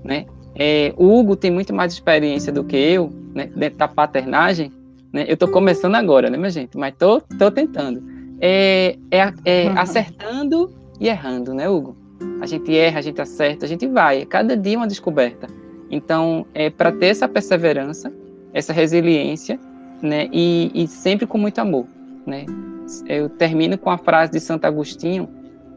né? É, o Hugo tem muito mais experiência do que eu, né? Dentro da paternagem, né? Eu estou começando agora, né, minha gente? Mas tô, tô tentando é, é, é uhum. acertando e errando, né, Hugo? A gente erra, a gente acerta, a gente vai. Cada dia é uma descoberta. Então, é para ter essa perseverança, essa resiliência, né? E, e sempre com muito amor, né? Eu termino com a frase de Santo Agostinho,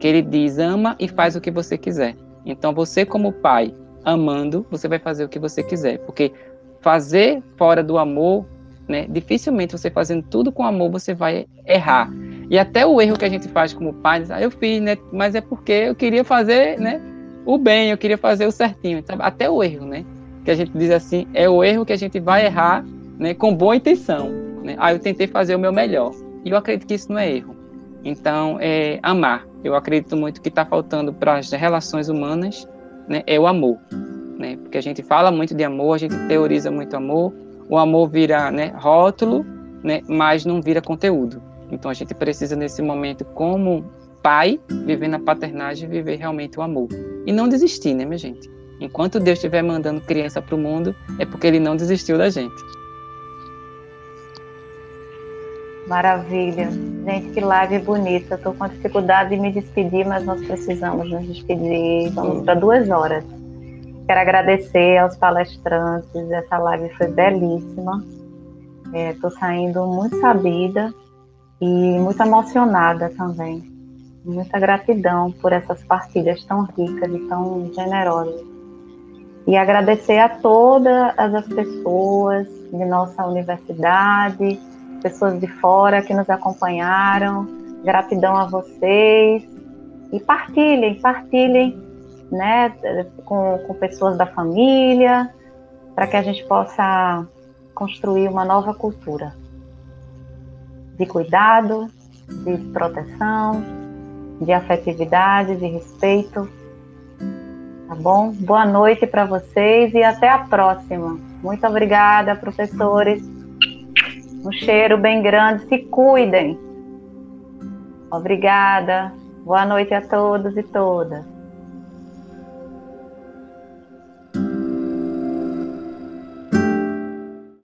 que ele diz: ama e faz o que você quiser. Então, você como pai, amando, você vai fazer o que você quiser, porque fazer fora do amor, né? Dificilmente você fazendo tudo com amor você vai errar. E até o erro que a gente faz como pai, ah, eu fiz, né? Mas é porque eu queria fazer, né? O bem, eu queria fazer o certinho. Então, até o erro, né? Que a gente diz assim, é o erro que a gente vai errar, né? Com boa intenção. Né? Ah, eu tentei fazer o meu melhor. E eu acredito que isso não é erro. Então, é amar. Eu acredito muito que está faltando para as relações humanas, né? É o amor né? Porque a gente fala muito de amor, a gente teoriza muito amor, o amor vira né, rótulo, né, mas não vira conteúdo. Então a gente precisa nesse momento, como pai, viver na paternagem, viver realmente o amor e não desistir, né, minha gente? Enquanto Deus estiver mandando criança para o mundo, é porque Ele não desistiu da gente. Maravilha. Gente, que live bonita. Estou com dificuldade de me despedir, mas nós precisamos nos despedir. Vamos para duas horas. Quero agradecer aos palestrantes, essa live foi belíssima. Estou é, saindo muito sabida e muito emocionada também. Muita gratidão por essas partilhas tão ricas e tão generosas. E agradecer a todas as pessoas de nossa universidade, pessoas de fora que nos acompanharam. Gratidão a vocês. E partilhem, partilhem né, com, com pessoas da família, para que a gente possa construir uma nova cultura de cuidado, de proteção, de afetividade, de respeito. Tá bom? Boa noite para vocês e até a próxima. Muito obrigada, professores. Um cheiro bem grande. Se cuidem. Obrigada. Boa noite a todos e todas.